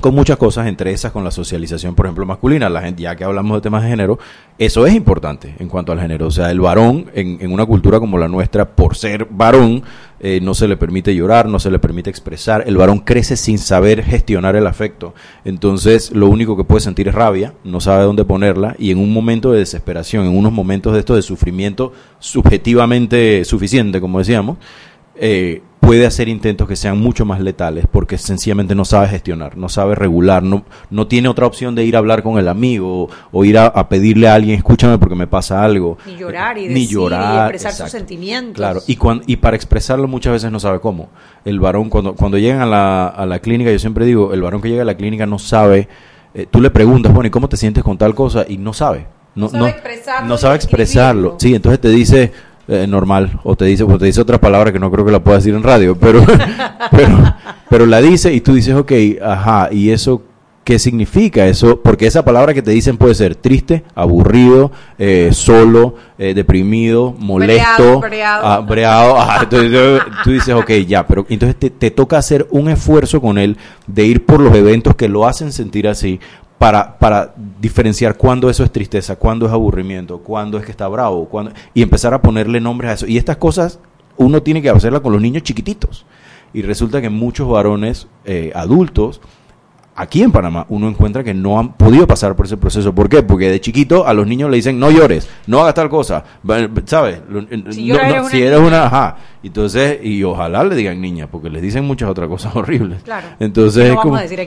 con muchas cosas, entre esas con la socialización, por ejemplo, masculina. La gente, ya que hablamos de temas de género, eso es importante en cuanto al género. O sea, el varón en, en una cultura como la nuestra, por ser varón, eh, no se le permite llorar, no se le permite expresar. El varón crece sin saber gestionar el afecto. Entonces, lo único que puede sentir es rabia, no sabe dónde ponerla, y en un momento de desesperación, en unos momentos de esto de sufrimiento subjetivamente suficiente, como decíamos, eh, puede hacer intentos que sean mucho más letales porque sencillamente no sabe gestionar, no sabe regular, no, no tiene otra opción de ir a hablar con el amigo o, o ir a, a pedirle a alguien, escúchame porque me pasa algo. Ni llorar y y expresar sus sentimientos. Claro, y, cuan- y para expresarlo muchas veces no sabe cómo. El varón, cuando, cuando llegan a la, a la clínica, yo siempre digo, el varón que llega a la clínica no sabe, eh, tú le preguntas, bueno, ¿y cómo te sientes con tal cosa? Y no sabe. No, No sabe expresarlo no sabe expresarlo. Sí, entonces te dice eh, normal o te dice o te dice otra palabra que no creo que la pueda decir en radio, pero pero pero la dice y tú dices, ok, ajá, y eso ¿Qué significa eso? Porque esa palabra que te dicen puede ser triste, aburrido, eh, solo, eh, deprimido, molesto, Breado, breado. ah, entonces tú dices, ok, ya, pero entonces te, te toca hacer un esfuerzo con él de ir por los eventos que lo hacen sentir así para, para diferenciar cuándo eso es tristeza, cuándo es aburrimiento, cuándo es que está bravo, cuándo, y empezar a ponerle nombres a eso. Y estas cosas uno tiene que hacerlas con los niños chiquititos. Y resulta que muchos varones eh, adultos aquí en Panamá uno encuentra que no han podido pasar por ese proceso. ¿Por qué? Porque de chiquito a los niños le dicen no llores, no hagas tal cosa, ¿sabes? Si no- no, eres una si eres niña. una, ajá. Entonces, y ojalá le digan niña, porque les dicen muchas otras cosas horribles. Claro. Entonces,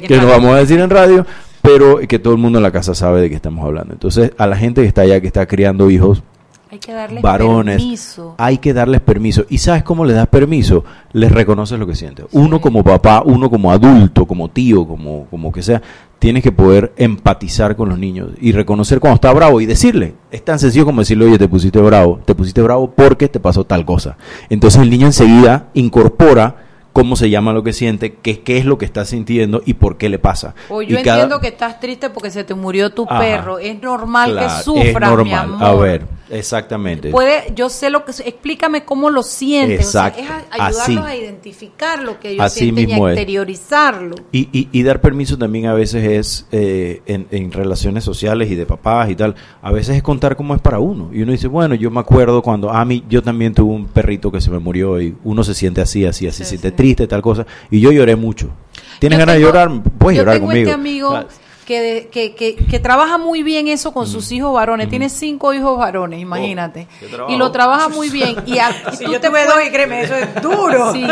Que no vamos a decir en radio. Pero que todo el mundo en la casa sabe de qué estamos hablando. Entonces, a la gente que está allá, que está criando hijos, Hay que darles varones, permiso. hay que darles permiso. ¿Y sabes cómo les das permiso? Les reconoces lo que sienten. Uno como papá, uno como adulto, como tío, como, como que sea, tienes que poder empatizar con los niños y reconocer cuando está bravo y decirle. Es tan sencillo como decirle, oye, te pusiste bravo. Te pusiste bravo porque te pasó tal cosa. Entonces el niño enseguida incorpora cómo se llama lo que siente, qué, qué es lo que está sintiendo y por qué le pasa. O yo Y cada- entiendo que estás triste porque se te murió tu Ajá. perro. Es normal Claro, que sufras, es normal. mi amor. A ver, exactamente. Puede, yo sé lo que explícame cómo lo sientes, o sea, Exacto, es ayudarlos así. a identificar lo que ellos Así sienten y a exteriorizarlo. Y, y, y dar permiso también a veces es eh, en, en relaciones sociales y de papás y tal. A veces es contar cómo es para uno. Y uno dice, bueno, yo me acuerdo cuando a mí, yo también tuve un perrito que se me murió y uno se siente así, así, así, se siente triste, tal cosa. Y yo lloré mucho. ¿Tienes Yo ganas tengo- de llorar? Puedes yo llorar tengo conmigo. este amigo Claro. Que, de- que, que, que trabaja muy bien eso con sus hijos varones. Tiene cinco hijos varones, imagínate. qué trabajo. y lo trabaja muy bien. Y, a- y Si tú yo te tuve puedes- dos y créeme, eso es duro. Sí.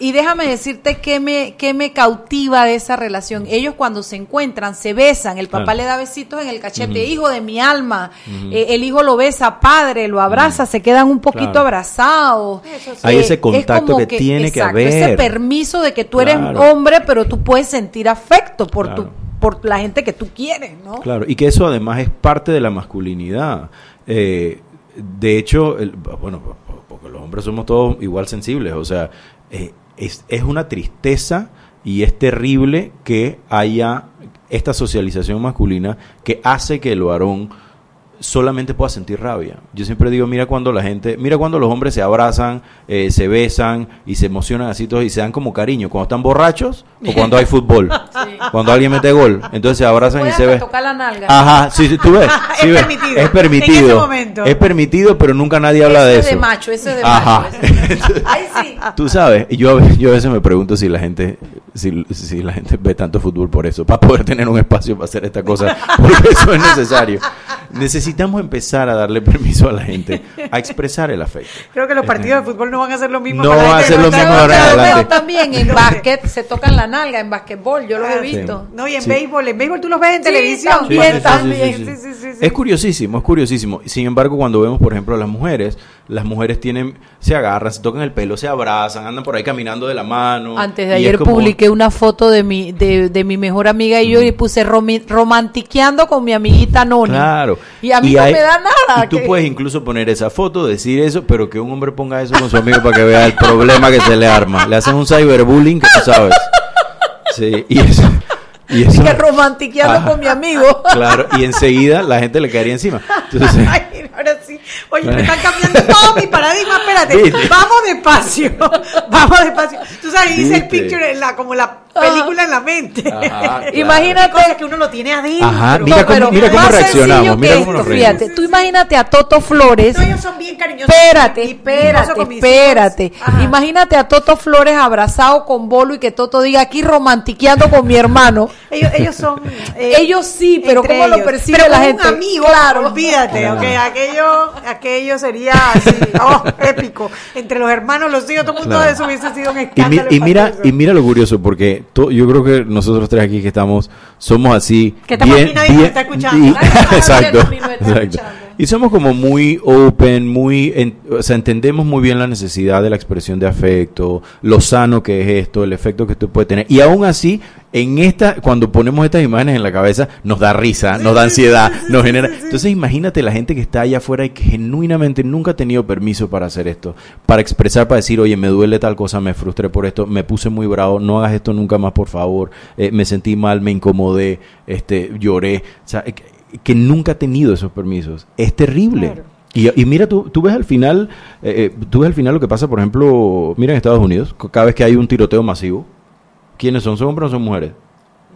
Y déjame decirte que me, que me cautiva de esa relación. Ellos cuando se encuentran, se besan. El papá le da besitos en el cachete, hijo de mi alma. Eh, el hijo lo besa, padre, lo abraza, se quedan un poquito Claro. abrazados. Hay Eh, ese es contacto que tiene que exacto, Ese haber. permiso de que tú eres Claro. hombre, pero tú puedes sentir afecto por Claro. tu por la gente que tú quieres, ¿no? Claro, y que eso además es parte de la masculinidad. Eh, de hecho, el- bueno, porque los hombres somos todos igual sensibles, o sea, eh, es, es una tristeza y es terrible que haya esta socialización masculina que hace que el varón solamente pueda sentir rabia. Yo siempre digo, mira cuando la gente, mira cuando los hombres se abrazan, eh, se besan y se emocionan así todos y se dan como cariño, cuando están borrachos o cuando hay fútbol, cuando alguien mete gol, entonces se abrazan y se besan. tocar la nalga. Ajá, sí, sí, tú ves. sí Es ves. permitido. Es permitido. En ese momento. Es permitido, pero nunca nadie habla Eso de es eso. de macho, eso es de Ajá. macho. eso es de- Ay, sí. Tú sabes, y yo, yo a veces me pregunto si la gente si, si la gente ve tanto fútbol por eso, para poder tener un espacio para hacer esta cosa, porque eso es necesario. Necesitamos empezar a darle permiso a la gente a expresar el afecto. Creo que los partidos de fútbol no van a ser lo mismo. No para la va a que lo mismo ahora Pero también en básquet se tocan la nalga, en basquetbol, yo lo he visto. No, y en Sí. béisbol, en béisbol tú los ves en Sí, televisión. también, Sí, sí, sí, también. sí, sí. Sí, sí, sí, sí. Es curiosísimo, es curiosísimo. Sin embargo, cuando vemos, por ejemplo, a las mujeres, las mujeres tienen, se agarran, se tocan el pelo, se abrazan, andan por ahí caminando de la mano. Antes de ayer como- publiqué una foto de mi, de, de mi mejor amiga y yo y puse romantiqueando con mi amiguita Noni. Claro. Y a mí no hay- me da nada. Y tú que- puedes incluso poner esa foto, decir eso, pero que un hombre ponga eso con su amigo para que vea el problema que se le arma. Le hacen un cyberbullying que tú sabes. Sí, y eso. Y eso que romantiqueando Ajá. con mi amigo. Claro, y enseguida la gente le caería encima. Entonces, Ay, ahora sí. Oye, me están cambiando todo mi paradigma. Espérate, ¿Viste? vamos despacio. Vamos despacio. Tú sabes, dice el picture, en la, como la película en la mente. Ajá, claro. Imagínate- cosas que uno lo tiene adentro. Ajá, No, mira cómo- pero mira cómo más reaccionamos, sencillo mira que cómo nos reímos. Fíjate, tú imagínate a Toto Flores. No, ellos son bien cariñosos. Espérate, espérate, espérate. Imagínate a Toto Flores abrazado con Bolo y que Toto diga aquí romantiqueando con mi hermano. Ellos, ellos son. eh, Ellos sí, pero ¿cómo lo ellos. percibe Pero la gente? Un amigo, Claro. olvídate, Claro. ok, aquello, aquello sería así, oh, épico. Entre los hermanos, los hijos, todo el mundo Claro. de eso hubiese sido un Y, mi- escándalo. y mira y mira lo curioso porque to- yo creo que nosotros tres aquí que estamos somos así Que estamos aquí, nadie nos está escuchando. y- Nadie exacto, está exacto. escuchando. Y somos como muy open muy en- o sea entendemos muy bien la necesidad de la expresión de afecto lo sano que es esto el efecto que esto puede tener. Y aún así en esta cuando ponemos estas imágenes en la cabeza nos da risa nos da ansiedad nos genera. entonces imagínate la gente que está allá afuera y que genuinamente nunca ha tenido permiso para hacer esto para expresar para decir oye me duele tal cosa me frustré por esto me puse muy bravo no hagas esto nunca más por favor eh, me sentí mal me incomodé este lloré o sea que, nunca ha tenido esos permisos es terrible y, y mira, tú, tú ves al final, eh, eh, tú ves al final lo que pasa, por ejemplo, mira en Estados Unidos, cada vez que hay un tiroteo masivo, ¿quiénes son? ¿Son hombres o son mujeres?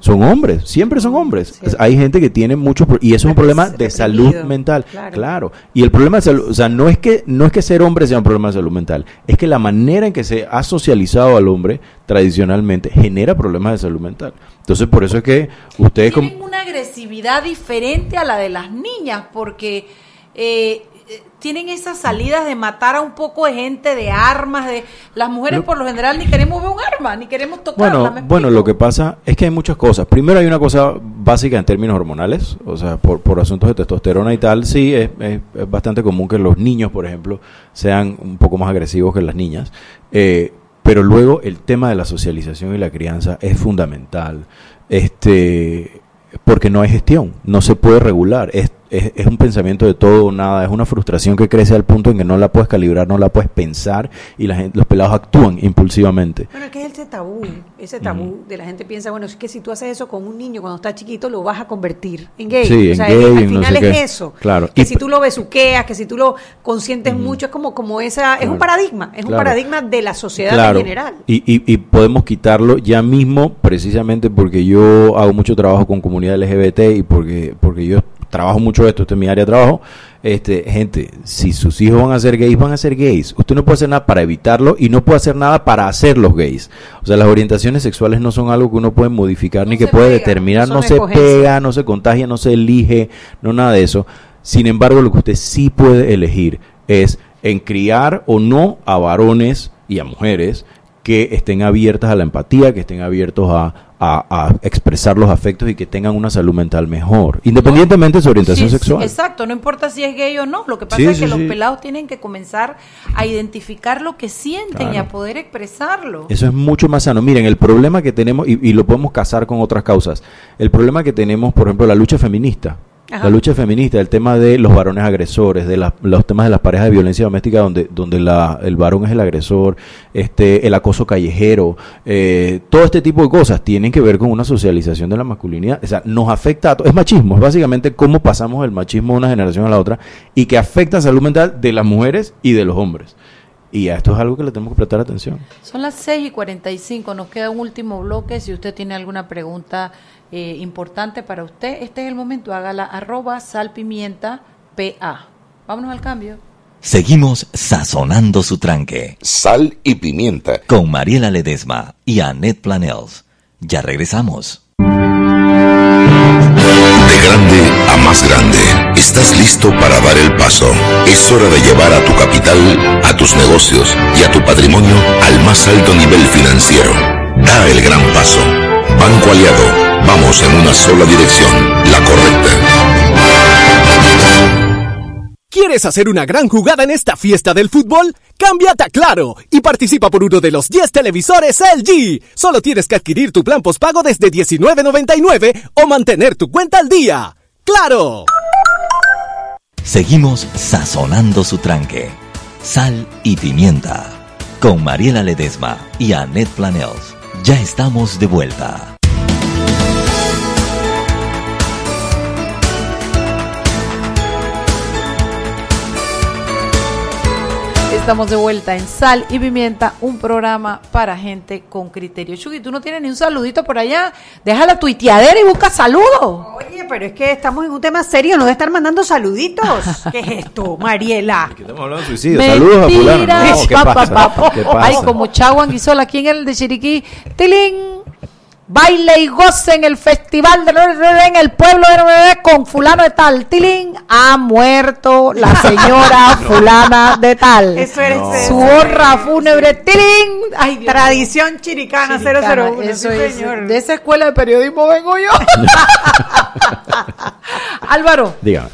Son hombres, siempre son hombres. Sí. Hay gente que tiene muchos pro- y eso es un problema de salud mental, claro. claro. Y el problema de salud, o sea, no es que no es que ser hombre sea un problema de salud mental, es que la manera en que se ha socializado al hombre tradicionalmente genera problemas de salud mental. Entonces, por eso es que ustedes como Tienen una agresividad diferente a la de las niñas porque eh, tienen esas salidas de matar a un poco de gente, de armas, de las mujeres Lo- por lo general ni queremos ver un arma, ni queremos tocarla. Bueno, ¿me bueno, lo que pasa es que hay muchas cosas. Primero hay una cosa básica en términos hormonales, o sea, por, por asuntos de testosterona y tal, sí, es, es- es bastante común que los niños, por ejemplo, sean un poco más agresivos que las niñas. Eh, pero luego el tema de la socialización y la crianza es fundamental. Este porque no hay gestión, no se puede regular, es, es, es un pensamiento de todo o nada, es una frustración que crece al punto en que no la puedes calibrar, no la puedes pensar y la gente, los pelados actúan impulsivamente. Bueno, es que es ese tabú, ese tabú de la gente piensa, bueno, es que si tú haces eso con un niño cuando está chiquito, lo vas a convertir en gay. Sí, o en sea, gay, al no final sé es qué. eso. Claro. Que Y si tú lo besuqueas, que si tú lo consientes mucho, es como, como esa, es un paradigma, es un paradigma de la sociedad Claro. en general. Y, y, y podemos quitarlo ya mismo, precisamente porque yo hago mucho trabajo con comunidad LGBT y porque, porque yo trabajo mucho esto, esto es mi área de trabajo. Este, gente, si sus hijos van a ser gays, van a ser gays. Usted no puede hacer nada para evitarlo y no puede hacer nada para hacerlos gays. O sea, las orientaciones sexuales no son algo que uno puede modificar ni que puede pega, determinar, no se escogencia. pega, no se contagia, no se elige, no nada de eso. Sin embargo, lo que usted sí puede elegir es en criar o no a varones y a mujeres que estén abiertas a la empatía, que estén abiertos a, a- a expresar los afectos y que tengan una salud mental mejor, independientemente de su orientación Sí, sí, sexual. exacto, no importa si es gay o no. Lo que pasa Sí, es que los pelados tienen que comenzar a identificar lo que sienten y a poder expresarlo. Eso es mucho más sano. Miren, el problema que tenemos, y, y lo podemos casar con otras causas, el problema que tenemos, por ejemplo, la lucha feminista. Ajá. La lucha feminista, el tema de los varones agresores, de los temas de las parejas de violencia doméstica donde, donde la, el varón es el agresor, este, el acoso callejero, eh, todo este tipo de cosas tienen que ver con una socialización de la masculinidad. O sea, nos afecta a to- Es machismo, es básicamente cómo pasamos el machismo de una generación a la otra y que afecta la salud mental de las mujeres y de los hombres. Y a esto es algo que le tenemos que prestar atención. Son las 6 y 45, nos queda un último bloque. Si usted tiene alguna pregunta eh, importante para usted, este es el momento, hágala arroba salpimienta PA. Vámonos al cambio. Seguimos sazonando su tranque Sal y pimienta. con Mariela Ledesma y Annette Planels. Ya regresamos. De grande a más grande, estás listo para dar el paso. Es hora de llevar a tu capital, a tus negocios y a tu patrimonio al más alto nivel financiero. Da el gran paso. Banco Aliado, vamos en una sola dirección, la correcta. ¿Quieres hacer una gran jugada en esta fiesta del fútbol? Cámbiate a Claro y participa por uno de los 10 televisores LG. Solo tienes que adquirir tu plan postpago desde $19.99 o mantener tu cuenta al día. ¡Claro! Seguimos sazonando su tranque. Sal y pimienta. Con Mariela Ledesma y Annette Planels. Ya estamos de vuelta. Estamos de vuelta en Sal y Pimienta, un programa para gente con criterio. Chugi, tú no tienes ni un saludito por allá. Deja la tuiteadera y busca saludos. Oye, pero es que estamos en un tema serio, no de estar mandando saluditos. ¿Qué es esto, Mariela? Que estamos hablando de suicidio. Saludos a fulano. No, ¿qué. Ay, como Chagua Anguizola aquí en el de Chiriquí. ¡Tilín! Baile y goce en el festival de en el pueblo de con fulano de tal. Tilín ha muerto la señora fulana de tal. Eso eres No. Su honra fúnebre. Tilín. Ay, Dios Tradición chiricana, Chiricana, 001. Eso sí, es. señor. De esa escuela de periodismo vengo yo. Álvaro, Dígame.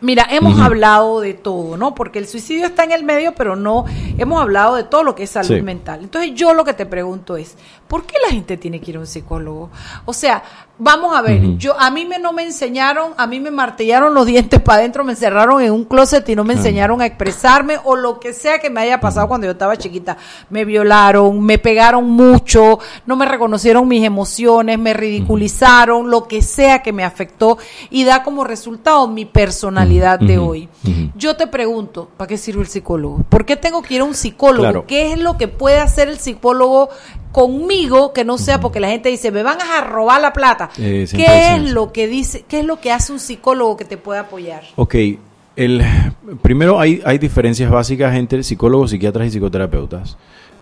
Mira, hemos hablado de todo, ¿no? Porque el suicidio está en el medio, pero no hemos hablado de todo lo que es salud Sí. mental. Entonces, yo lo que te pregunto es, ¿por qué la gente tiene que ir a un psicólogo? O sea, vamos a ver, yo a mí me no me enseñaron, a mí me martillaron los dientes para adentro, me encerraron en un closet y no me enseñaron a expresarme o lo que sea que me haya pasado cuando yo estaba chiquita. Me violaron, me pegaron mucho, no me reconocieron mis emociones, me ridiculizaron, lo que sea que me afectó y da como resultado mi personalidad de hoy. Yo te pregunto, ¿para qué sirve el psicólogo? ¿Por qué tengo que ir a un psicólogo? Claro. ¿Qué es lo que puede hacer el psicólogo conmigo que no sea porque la gente dice, me van a robar la plata? Eh, ¿Qué 100%. es lo que dice, qué es lo que hace un psicólogo que te puede apoyar? Ok, el, primero hay, hay diferencias básicas entre psicólogos, psiquiatras y psicoterapeutas.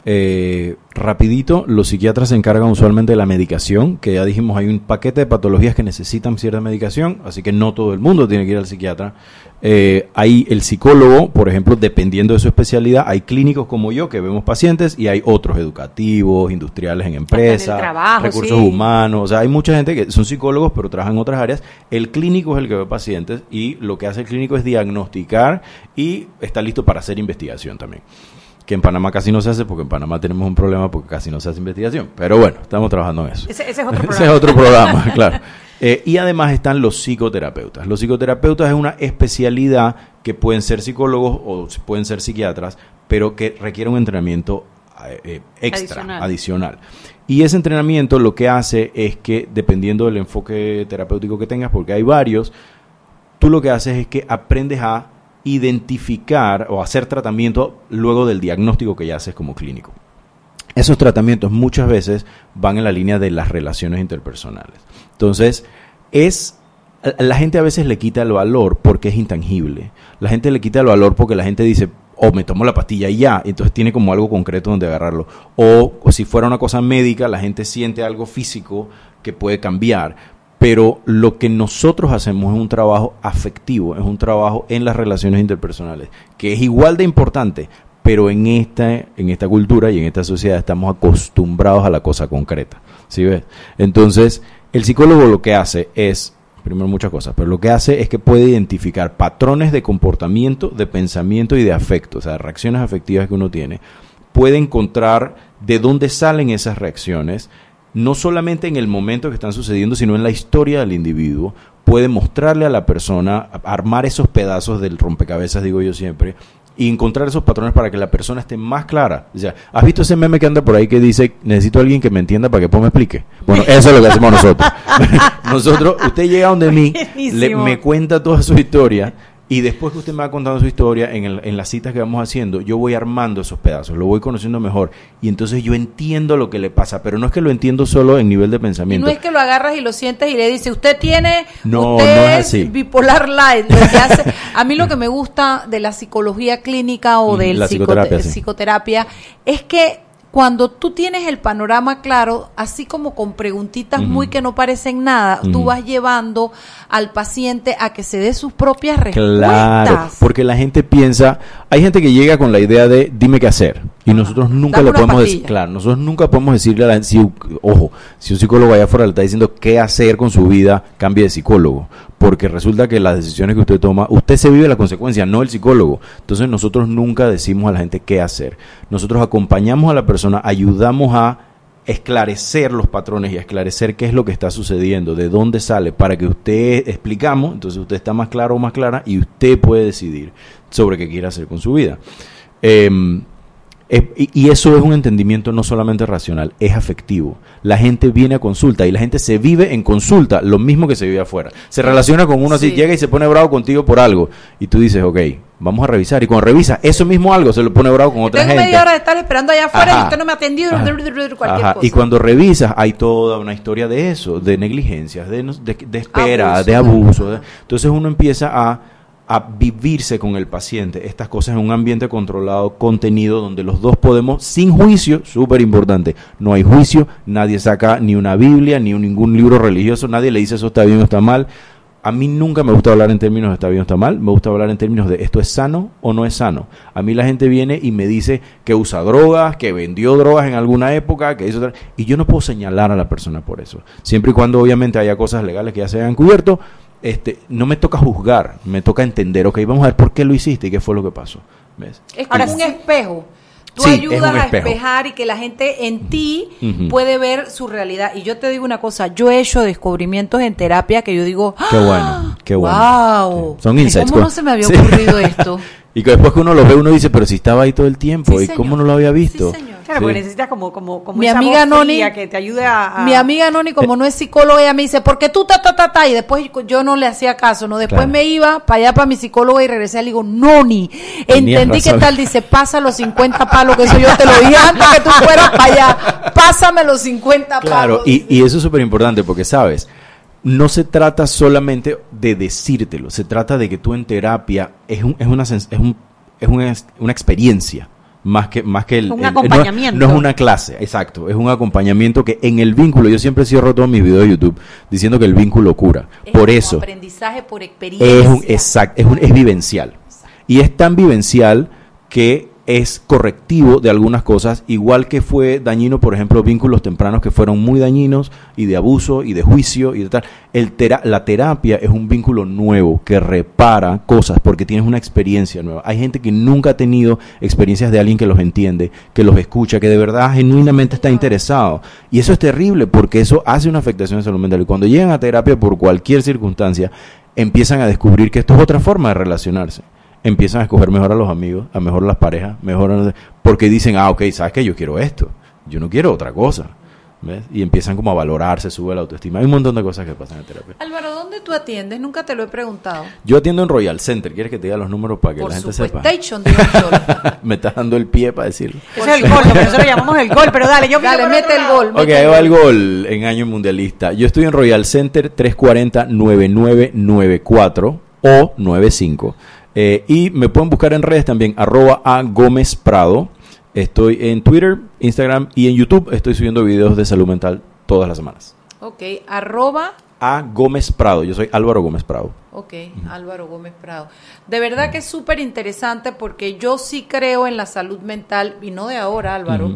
Eh, rapidito, los psiquiatras se encargan usualmente de la medicación, que ya dijimos hay un paquete de patologías que necesitan cierta medicación, así que no todo el mundo tiene que ir al psiquiatra. Eh, hay el psicólogo, por ejemplo, dependiendo de su especialidad, hay clínicos como yo que vemos pacientes y hay otros educativos, industriales en empresas, trabajo, recursos sí. humanos, o sea, hay mucha gente que son psicólogos pero trabajan en otras áreas. El clínico es el que ve pacientes y lo que hace el clínico es diagnosticar y está listo para hacer investigación también. Que en Panamá casi no se hace porque en Panamá tenemos un problema porque casi no se hace investigación. Pero bueno, estamos trabajando en eso. Ese, ese es otro Ese programa. es otro programa, claro. Eh, y además están los psicoterapeutas. Los psicoterapeutas es una especialidad que pueden ser psicólogos o pueden ser psiquiatras, pero que requiere un entrenamiento eh, eh, extra, Adicional. adicional. Y ese entrenamiento lo que hace es que, dependiendo del enfoque terapéutico que tengas, porque hay varios, tú lo que haces es que aprendes a identificar o hacer tratamiento luego del diagnóstico que ya haces como clínico. Esos tratamientos muchas veces van en la línea de las relaciones interpersonales. Entonces, es la gente a veces le quita el valor porque es intangible. La gente le quita el valor porque la gente dice, o me tomo la pastilla y ya, entonces tiene como algo concreto donde agarrarlo. O si fuera una cosa médica, la gente siente algo físico que puede cambiar. Pero lo que nosotros hacemos es un trabajo afectivo, es un trabajo en las relaciones interpersonales, que es igual de importante, pero en esta, en esta cultura y en esta sociedad estamos acostumbrados a la cosa concreta. ¿Sí ves? Entonces, el psicólogo lo que hace es, primero muchas cosas, pero lo que hace es que puede identificar patrones de comportamiento, de pensamiento y de afecto, o sea, reacciones afectivas que uno tiene, puede encontrar de dónde salen esas reacciones, no solamente en el momento que están sucediendo, sino en la historia del individuo, puede mostrarle a la persona, armar esos pedazos del rompecabezas, digo yo siempre, y encontrar esos patrones para que la persona esté más clara. O sea, ¿has visto ese meme que anda por ahí que dice, necesito a alguien que me entienda para que después me explique? Bueno, eso es lo que hacemos nosotros. nosotros, usted llega donde mí, le- me cuenta toda su historia, y después que usted me va contando su historia, en, el- en las citas que vamos haciendo, yo voy armando esos pedazos, lo voy conociendo mejor, y entonces yo entiendo lo que le pasa, pero no es que lo entiendo solo en nivel de Y pensamiento. no es que lo agarras y lo sientes y le dices, usted tiene, No, usted no es así. bipolar light. Lo que hace, a mí lo que me gusta de la psicología clínica o Ujú, de la la psicoterapia, sí. psicoterapia es que cuando tú tienes el panorama claro, así como con preguntitas muy que no parecen nada, tú vas llevando al paciente a que se dé sus propias respuestas. Claro, porque la gente piensa, hay gente que llega con la idea de dime qué hacer y nosotros nunca Dame le podemos decir, claro, nosotros nunca podemos decirle a la gente, si, ojo, si un psicólogo allá afuera le está diciendo qué hacer con su vida, cambie de psicólogo, porque resulta que las decisiones que usted toma, usted se vive la consecuencia, no el psicólogo. Entonces nosotros nunca decimos a la gente qué hacer. Nosotros acompañamos a la persona, ayudamos a esclarecer los patrones y a esclarecer qué es lo que está sucediendo, de dónde sale, para que usted explicamos, entonces usted está más claro o más clara y usted puede decidir sobre qué quiere hacer con su vida. Em, es- y y eso es un entendimiento no solamente racional, es afectivo. La gente viene a consulta y la gente se vive en consulta lo mismo que se vive afuera. Se relaciona con uno así, Sí. llega y se pone bravo contigo por algo. Y tú dices, ok, vamos a revisar. Y cuando revisa eso mismo algo, se lo pone bravo con otra Tengo gente. media hora de estar esperando allá afuera y usted no me ha atendido, Ajá. cualquier Ajá, cosa. Y cuando revisas, hay toda una historia de eso, de negligencias, de, de, de espera, Abuso, de abuso. entonces uno empieza a, a vivirse con el paciente estas cosas en un ambiente controlado, contenido, donde los dos podemos, sin juicio, súper importante, no hay juicio, nadie saca ni una Biblia, ni ningún libro religioso, nadie le dice eso está bien o está mal. A mí nunca me gusta hablar en términos de está bien o está mal, me gusta hablar en términos de esto es sano o no es sano. A mí la gente viene y me dice que usa drogas, que vendió drogas en alguna época, que hizo y yo no puedo señalar a la persona por eso. Siempre y cuando obviamente haya cosas legales que ya se hayan cubierto, este, no me toca juzgar, me toca entender, ok, vamos a ver por qué lo hiciste y qué fue lo que pasó. ¿Ves? Es como un espejo. Tú Sí, ayudas a espejar y que la gente en ti puede ver su realidad. Y yo te digo una cosa, yo he hecho descubrimientos en terapia que yo digo, Qué bueno, qué bueno. wow, Sí. Son insights. ¿Cómo no se me había Sí. ocurrido esto? y que después que uno lo ve, uno dice, pero si estaba ahí todo el tiempo, ¿y cómo no lo había visto? Sí, señor. Claro, Sí. porque necesitas como, como, como Mi esa amiga voz Noni- fría que te ayude a, a- Mi amiga Noni, como no es psicóloga, ella me dice, ¿por qué tú ta, ta, ta, ta? Y después yo no le hacía caso, ¿no? Después Claro. me iba para allá, para mi psicóloga y regresé y le digo, Noni, entendí que tal, dice, pasa los 50 palos, que eso yo te lo dije antes que tú fueras para allá, pásame los 50 Claro, palos. y, y eso es súper importante porque, ¿sabes? No se trata solamente de decírtelo, se trata de que tú en terapia es, un, es, una, es, un, es una, es una experiencia. Más que, más que el, Un el- acompañamiento. No, no es una clase, exacto. Es un acompañamiento que en el vínculo, yo siempre cierro todos mis videos de YouTube diciendo que el vínculo cura. Es Por como eso. aprendizaje por experiencia. Es un, exacto, es, un- es vivencial. Y es tan vivencial que es correctivo de algunas cosas, igual que fue dañino, por ejemplo, vínculos tempranos que fueron muy dañinos y de abuso y de juicio y de tal. La terapia es un vínculo nuevo que repara cosas porque tienes una experiencia nueva. Hay gente que nunca ha tenido experiencias de alguien que los entiende, que los escucha, que de verdad genuinamente está interesado. Y eso es terrible porque eso hace una afectación de salud mental. Y cuando llegan a terapia por cualquier circunstancia, empiezan a descubrir que esto es otra forma de relacionarse. Empiezan a escoger mejor a los amigos, a mejor las parejas, mejor a- porque dicen, ah, ok, sabes que yo quiero esto, yo no quiero otra cosa. ¿Ves? Y empiezan como a valorarse, sube la autoestima. Hay un montón de cosas que pasan en terapia. Álvaro, ¿dónde tú atiendes? Nunca te lo he preguntado. Yo atiendo en Royal Center. ¿Quieres que te diga los números para que Por la gente sepa? Station. Me estás dando el pie para decirlo. Ese es el gol, lo que nosotros llamamos el gol, pero dale, yo Dale, por mete el gol. Ok, ahí el va el gol en año mundialista. Yo estoy en Royal Center 340-9994 o 95. Eh, y me pueden buscar en redes también, arroba a Gómez Prado. Estoy en Twitter, Instagram y en YouTube. Estoy subiendo videos de salud mental todas las semanas. Ok, arroba, A Gómez Prado. Yo soy Álvaro Gómez Prado. ok, Álvaro Gómez Prado. De verdad que es súper interesante porque yo sí creo en la salud mental y no de ahora, Álvaro.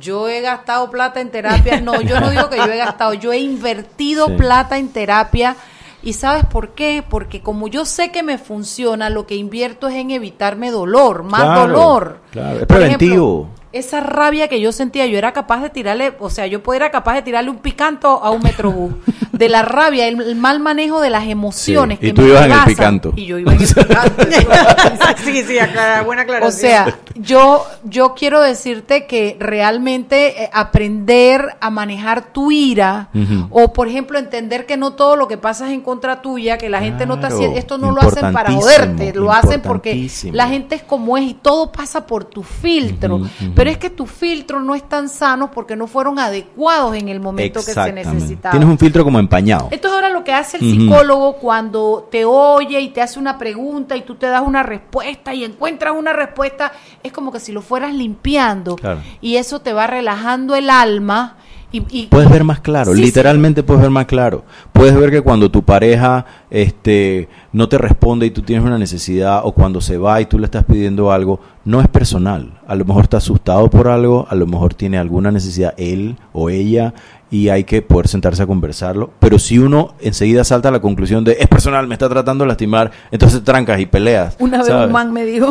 Yo he gastado plata en terapia. No, yo no digo que yo he gastado, yo he invertido Sí. plata en terapia. ¿Y sabes por qué? Porque como yo sé que me funciona, lo que invierto es en evitarme dolor, más Claro, dolor. claro, es Por preventivo. Esa rabia que yo sentía, yo era capaz de tirarle, o sea, yo era capaz de tirarle un picanto a un metrobús. De la rabia, el, el mal manejo de las emociones. Sí, y que tú me ibas en el picanto. Y yo iba en el picanto. sí, sí, aclara- buena aclaración. O sea, yo, yo quiero decirte que realmente eh, aprender a manejar tu ira, o por ejemplo entender que no todo lo que pasa es en contra tuya, que la gente no está haciendo, esto no lo hacen para joderte, lo hacen porque la gente es como es y todo pasa por tu filtro. Pero es que tus filtros no están sanos porque no fueron adecuados en el momento que se necesitaba. Tienes un filtro como empañado. Entonces ahora lo que hace el psicólogo cuando te oye y te hace una pregunta y tú te das una respuesta y encuentras una respuesta, es como que si lo fueras limpiando Claro. y eso te va relajando el alma y, y- Puedes ver más claro, Sí, sí. literalmente puedes ver más claro. Puedes ver que cuando tu pareja este, no te responde y tú tienes una necesidad, o cuando se va y tú le estás pidiendo algo, no es personal. A lo mejor está asustado por algo, a lo mejor tiene alguna necesidad él o ella, y hay que poder sentarse a conversarlo. Pero si uno enseguida salta a la conclusión de es personal, me está tratando de lastimar, entonces trancas y peleas. Una vez ¿sabes? un man me dijo,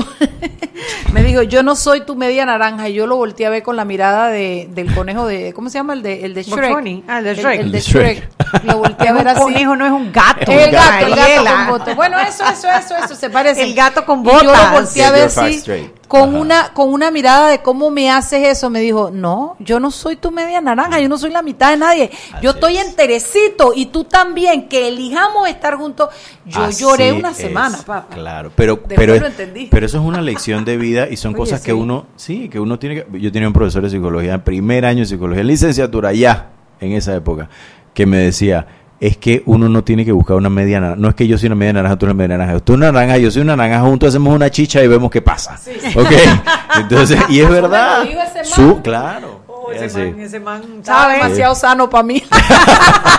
me dijo, yo no soy tu media naranja. Y yo lo volteé a ver con la mirada de, del conejo de, ¿cómo se llama? El de, el de Shrek. Ah, el de Shrek. El, El de de Shrek. Shrek. Lo volteé a ver un así. conejo, no es un gato. El gato, el gato Mariela. con botas. Bueno, eso, eso, eso, eso, se parece. El gato con Y Yo botas. lo volteé a Get ver your facts así, straight. Con Ajá. una, con una mirada de cómo me haces eso. Me dijo, no, yo no soy tu media naranja, yo no soy la mitad de nadie. Yo estoy es. enterecito y tú también, que elijamos estar juntos. Yo Así lloré una es, semana, papá. Claro, pero, pero, lo entendí. pero eso es una lección de vida y son Oye, cosas que sí. uno, sí, que uno tiene que... Yo tenía un profesor de psicología, primer año de psicología, licenciatura ya, en esa época, que me decía, es que uno no tiene que buscar una media naranja. No es que yo soy una media naranja, tú eres una media naranja. Tú una naranja, yo soy una naranja, juntos hacemos una chicha y vemos qué pasa. ¿Ok? Entonces, y es verdad. Su, claro. Oh, es ese man, ese man, Estaba demasiado sano para mí.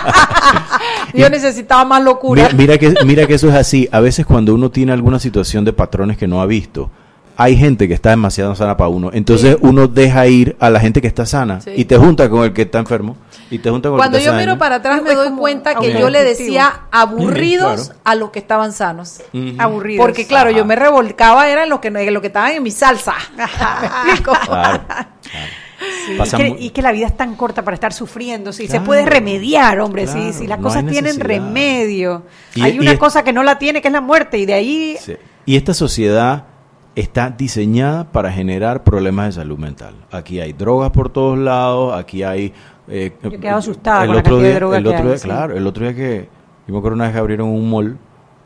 Yo necesitaba más locura. Mira, mira que, mira que eso es así. A veces cuando uno tiene alguna situación de patrones que no ha visto, hay gente que está demasiado sana para uno. Entonces uno deja ir a la gente que está sana Sí. y te junta con el que está enfermo. Y te junta con Cuando el que yo está miro para atrás me doy cuenta que yo le decía aburridos Claro. a los que estaban sanos. Aburridos. Porque claro, Ajá. yo me revolcaba era en lo que en lo que estaban en mi salsa. ¿Me explico? Claro. Sí, y, que, mu- y que la vida es tan corta para estar sufriendo. Si se Claro. puede remediar, hombre, Claro, si, si las no cosas tienen remedio. Y- hay y una es- cosa que no la tiene, que es la muerte, y de ahí Sí. Y esta sociedad está diseñada para generar problemas de salud mental. Aquí hay drogas por todos lados, aquí hay... eh, Yo quedaba asustada el con la otro de día, droga el que otro hay, día, sí. claro, el otro día que... Yo me acuerdo una vez que abrieron un mall,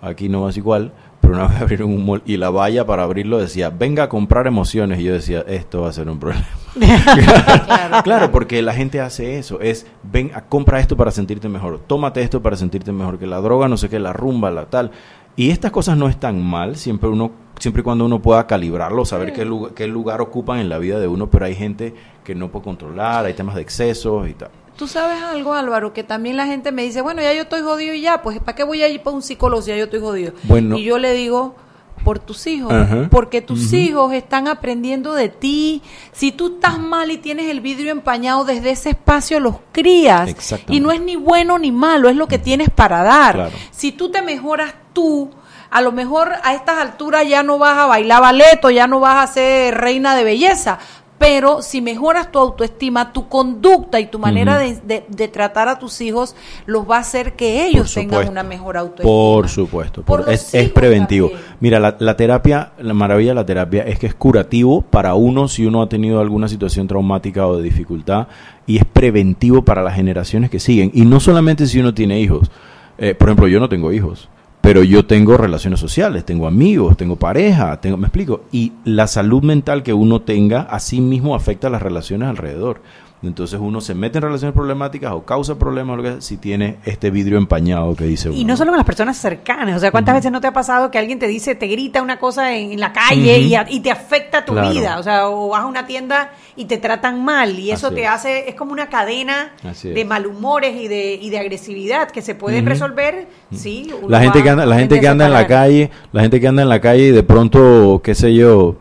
aquí no es igual, pero una vez abrieron un mall y la valla para abrirlo decía, venga a comprar emociones. Y yo decía, esto va a ser un problema. claro, porque la gente hace eso, es, ven, a, compra esto para sentirte mejor, tómate esto para sentirte mejor, que la droga, no sé qué, la rumba, la tal. Y estas cosas no están mal, siempre uno siempre y cuando uno pueda calibrarlo, saber qué, lugar, qué lugar ocupan en la vida de uno, pero hay gente que no puede controlar, hay temas de excesos y tal. Tú sabes algo, Álvaro, que también la gente me dice, bueno, ya yo estoy jodido y ya, pues ¿para qué voy a ir para un psicólogo si ya yo estoy jodido? Bueno. Y yo le digo, por tus hijos, Ajá. porque tus hijos están aprendiendo de ti. Si tú estás mal y tienes el vidrio empañado desde ese espacio, los crías. Y no es ni bueno ni malo, es lo que tienes para dar. Claro. Si tú te mejoras tú, a lo mejor a estas alturas ya no vas a bailar ballet o ya no vas a ser reina de belleza. Pero si mejoras tu autoestima, tu conducta y tu manera de, de- de tratar a tus hijos, los va a hacer que ellos tengan una mejor autoestima. Por supuesto, Por por- los es, preventivo. también. Mira, la, la terapia, la maravilla de la terapia es que es curativo para uno si uno ha tenido alguna situación traumática o de dificultad y es preventivo para las generaciones que siguen. Y no solamente si uno tiene hijos. Eh, por ejemplo, yo no tengo hijos, pero yo tengo relaciones sociales, tengo amigos, tengo pareja, tengo, me explico. Y la salud mental que uno tenga, así mismo afecta a las relaciones alrededor. Entonces uno se mete en relaciones problemáticas o causa problemas o lo que sea, si tiene este vidrio empañado que dice uno. Y no solo con las personas cercanas, o sea, ¿cuántas veces no te ha pasado que alguien te dice, te grita una cosa en, en la calle y, a- y te afecta tu Claro. vida? O sea, o vas a una tienda y te tratan mal y eso Así te es. hace, es como una cadena de es. malhumores y de, y de agresividad que se pueden Ujú. resolver, sí. uno La gente que anda, la gente que anda en la calle, la gente que anda en la calle y de pronto, qué sé yo,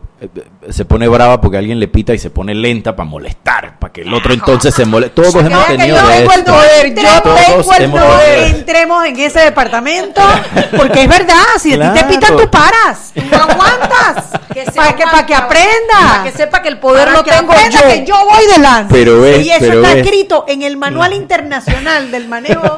se pone brava porque alguien le pita y se pone lenta para molestar, para que el otro entonces se moleste. Todos hemos tenido yo de tengo el poder, yo Todos tengo el hemos de- entremos en ese departamento, porque es verdad, si a ti te pitan, tú paras, no aguantas, Que para que, para que aprenda. Para que sepa que el poder Para lo que tengo aprenda yo. que yo voy delante. Pero es- y eso pero está es- escrito en el Manual Internacional del Manejo.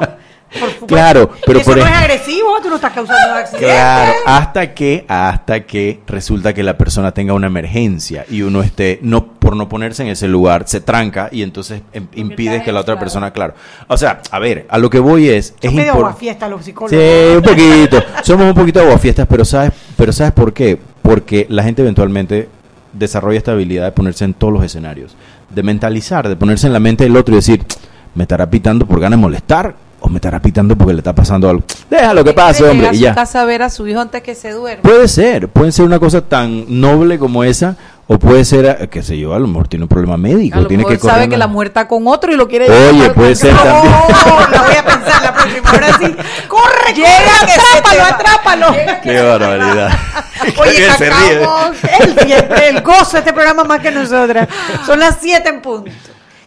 Por. Claro, pero eso por no es agresivo, tú no estás causando accidentes. Claro, hasta que, hasta que resulta que la persona tenga una emergencia y uno esté, no, por no ponerse en ese lugar, se tranca y entonces em- impide que la otra persona, claro. O sea, a ver, a lo que voy es, es Son medio aguafiestas los psicólogos. Sí, un poquito. Somos un poquito aguafiestas, pero ¿sabes, pero ¿sabes por qué? Porque la gente eventualmente desarrolla esta habilidad de ponerse en todos los escenarios, de mentalizar, de ponerse en la mente del otro y decir, me estará pitando por ganas de molestar me estará pitando porque le está pasando algo. Déjalo que pase, hombre, y a su ya. casa a ver a su hijo antes que se duerma. Puede ser, puede ser una cosa tan noble como esa, o puede ser, eh, qué sé yo, a lo mejor tiene un problema médico, A lo tiene mejor que sabe una- que la mujer está con otro y lo quiere Oye, puede ser carro. también. Oh, lo voy a pensar la próxima. Ahora sí. Corre, Llega, corre, atrápalo, atrápalo. Qué barbaridad. Oye, sacamos el, el gozo de este programa más que nosotras. Son las 7 en punto.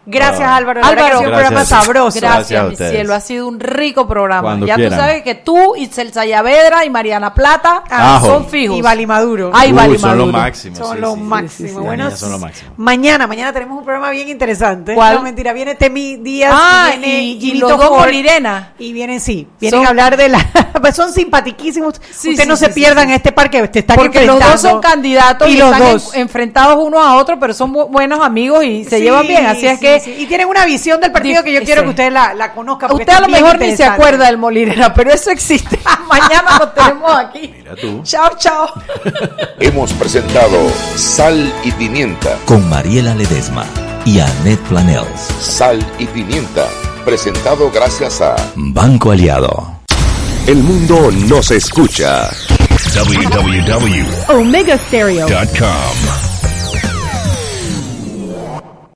Gracias, Ah. Álvaro. Que sido un programa sabroso. Gracias mi cielo. Ha sido un rico programa. Cuando ya quieran. tú sabes que tú, Itzel Sayavedra y Mariana Plata Ajo. son fijos. Y Vali Maduro. Ay, Vali son lo máximo. Son sí, lo sí, máximo. Bueno, son lo máximo. mañana, mañana tenemos un programa bien interesante. ¿Cuál? No, mentira, viene Temi Díaz. Ah, viene y- y Gilito los dos Ford, Molirena. Y vienen, sí, vienen Son- a hablar de la... pues son simpatiquísimos. Sí, Ustedes sí, no sí, se sí, pierdan sí. este parque, te Porque los dos son candidatos y, Y los están dos. enfrentados uno a otro, pero son bu- buenos amigos y se llevan bien. Así es sí, sí. Y tienen una visión del partido Di- que yo quiero sí. que ustedes la, la conozcan. porque usted a lo mejor ni se acuerda del Molirena, pero eso existe. Mañana lo tenemos aquí. Mira tú. Chao, chao. Hemos presentado Sal y Pimienta. Con Mariela Ledesma y Annette Planels. Sal y Pimienta. Presentado gracias a Banco Aliado. El mundo nos escucha. www.omegastereo.com